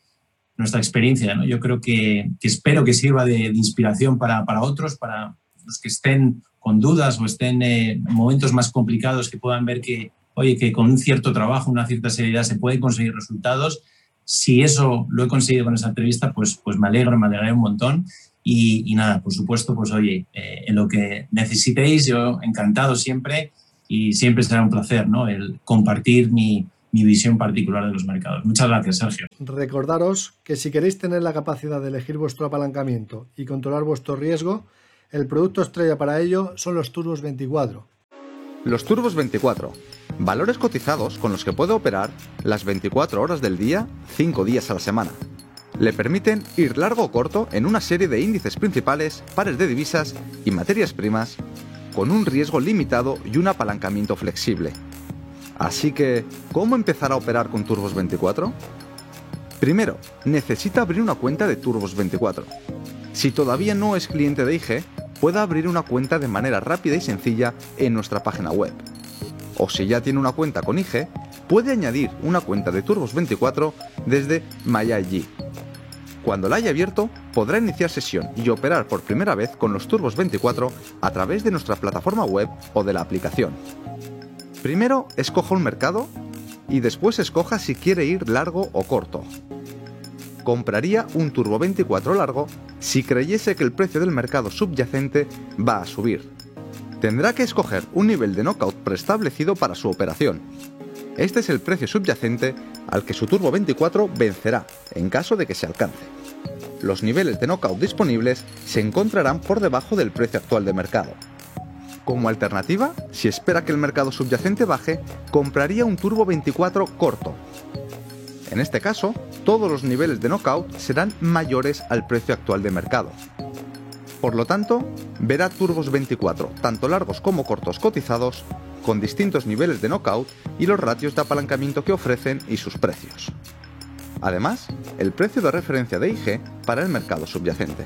nuestra experiencia. ¿no? Yo creo que, que, espero que sirva de, inspiración para, para, otros, para los que estén con dudas o estén en momentos más complicados, que puedan ver que, oye, que con un cierto trabajo, una cierta seriedad se pueden conseguir resultados si eso lo he conseguido con esa entrevista, pues, pues me alegro, me alegraré un montón. Y, nada, por supuesto, pues oye, eh, en lo que necesitéis, yo encantado siempre y siempre será un placer ¿no? el compartir mi, mi visión particular de los mercados. Muchas gracias, Sergio. Recordaros que si queréis tener la capacidad de elegir vuestro apalancamiento y controlar vuestro riesgo, el producto estrella para ello son los Turbos 24. Los Turbos 24 Valores cotizados con los que puede operar las 24 horas del día, 5 días a la semana. Le permiten ir largo o corto en una serie de índices principales, pares de divisas y materias primas, con un riesgo limitado y un apalancamiento flexible. Así que, ¿cómo empezar a operar con Turbos 24? Primero, necesita abrir una cuenta de Turbos 24. Si todavía no es cliente de IG, puede abrir una cuenta de manera rápida y sencilla en nuestra página web o si ya tiene una cuenta con IG, puede añadir una cuenta de Turbos 24 desde MyIG. Cuando la haya abierto, podrá iniciar sesión y operar por primera vez con los Turbos 24 a través de nuestra plataforma web o de la aplicación. Primero escoja un mercado y después escoja si quiere ir largo o corto. Compraría un Turbo 24 largo si creyese que el precio del mercado subyacente va a subir tendrá que escoger un nivel de knockout preestablecido para su operación. Este es el precio subyacente al que su Turbo 24 vencerá en caso de que se alcance. Los niveles de knockout disponibles se encontrarán por debajo del precio actual de mercado. Como alternativa, si espera que el mercado subyacente baje, compraría un Turbo 24 corto. En este caso, todos los niveles de knockout serán mayores al precio actual de mercado. Por lo tanto, verá turbos 24, tanto largos como cortos cotizados, con distintos niveles de knockout y los ratios de apalancamiento que ofrecen y sus precios. Además, el precio de referencia de IG para el mercado subyacente.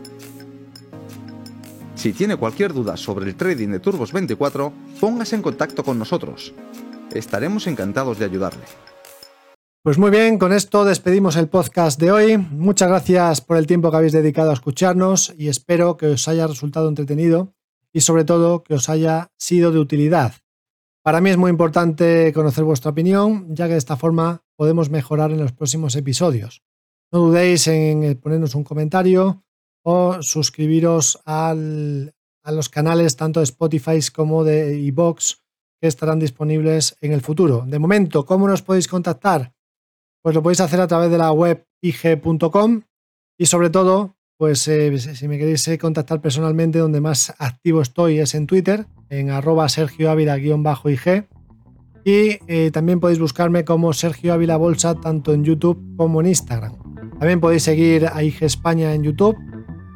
Si tiene cualquier duda sobre el trading de Turbos 24, póngase en contacto con nosotros. Estaremos encantados de ayudarle. Pues muy bien, con esto despedimos el podcast de hoy. Muchas gracias por el tiempo que habéis dedicado a escucharnos y espero que os haya resultado entretenido y sobre todo que os haya sido de utilidad. Para mí es muy importante conocer vuestra opinión, ya que de esta forma podemos mejorar en los próximos episodios. No dudéis en ponernos un comentario o suscribiros a los canales tanto de Spotify como de iBox que estarán disponibles en el futuro. De momento, ¿cómo nos podéis contactar? Pues lo podéis hacer a través de la web ig.com y sobre todo, pues eh, si me queréis eh, contactar personalmente, donde más activo estoy es en Twitter, en arroba Sergio ig Y eh, también podéis buscarme como Sergio Ávila Bolsa tanto en YouTube como en Instagram. También podéis seguir a IG España en YouTube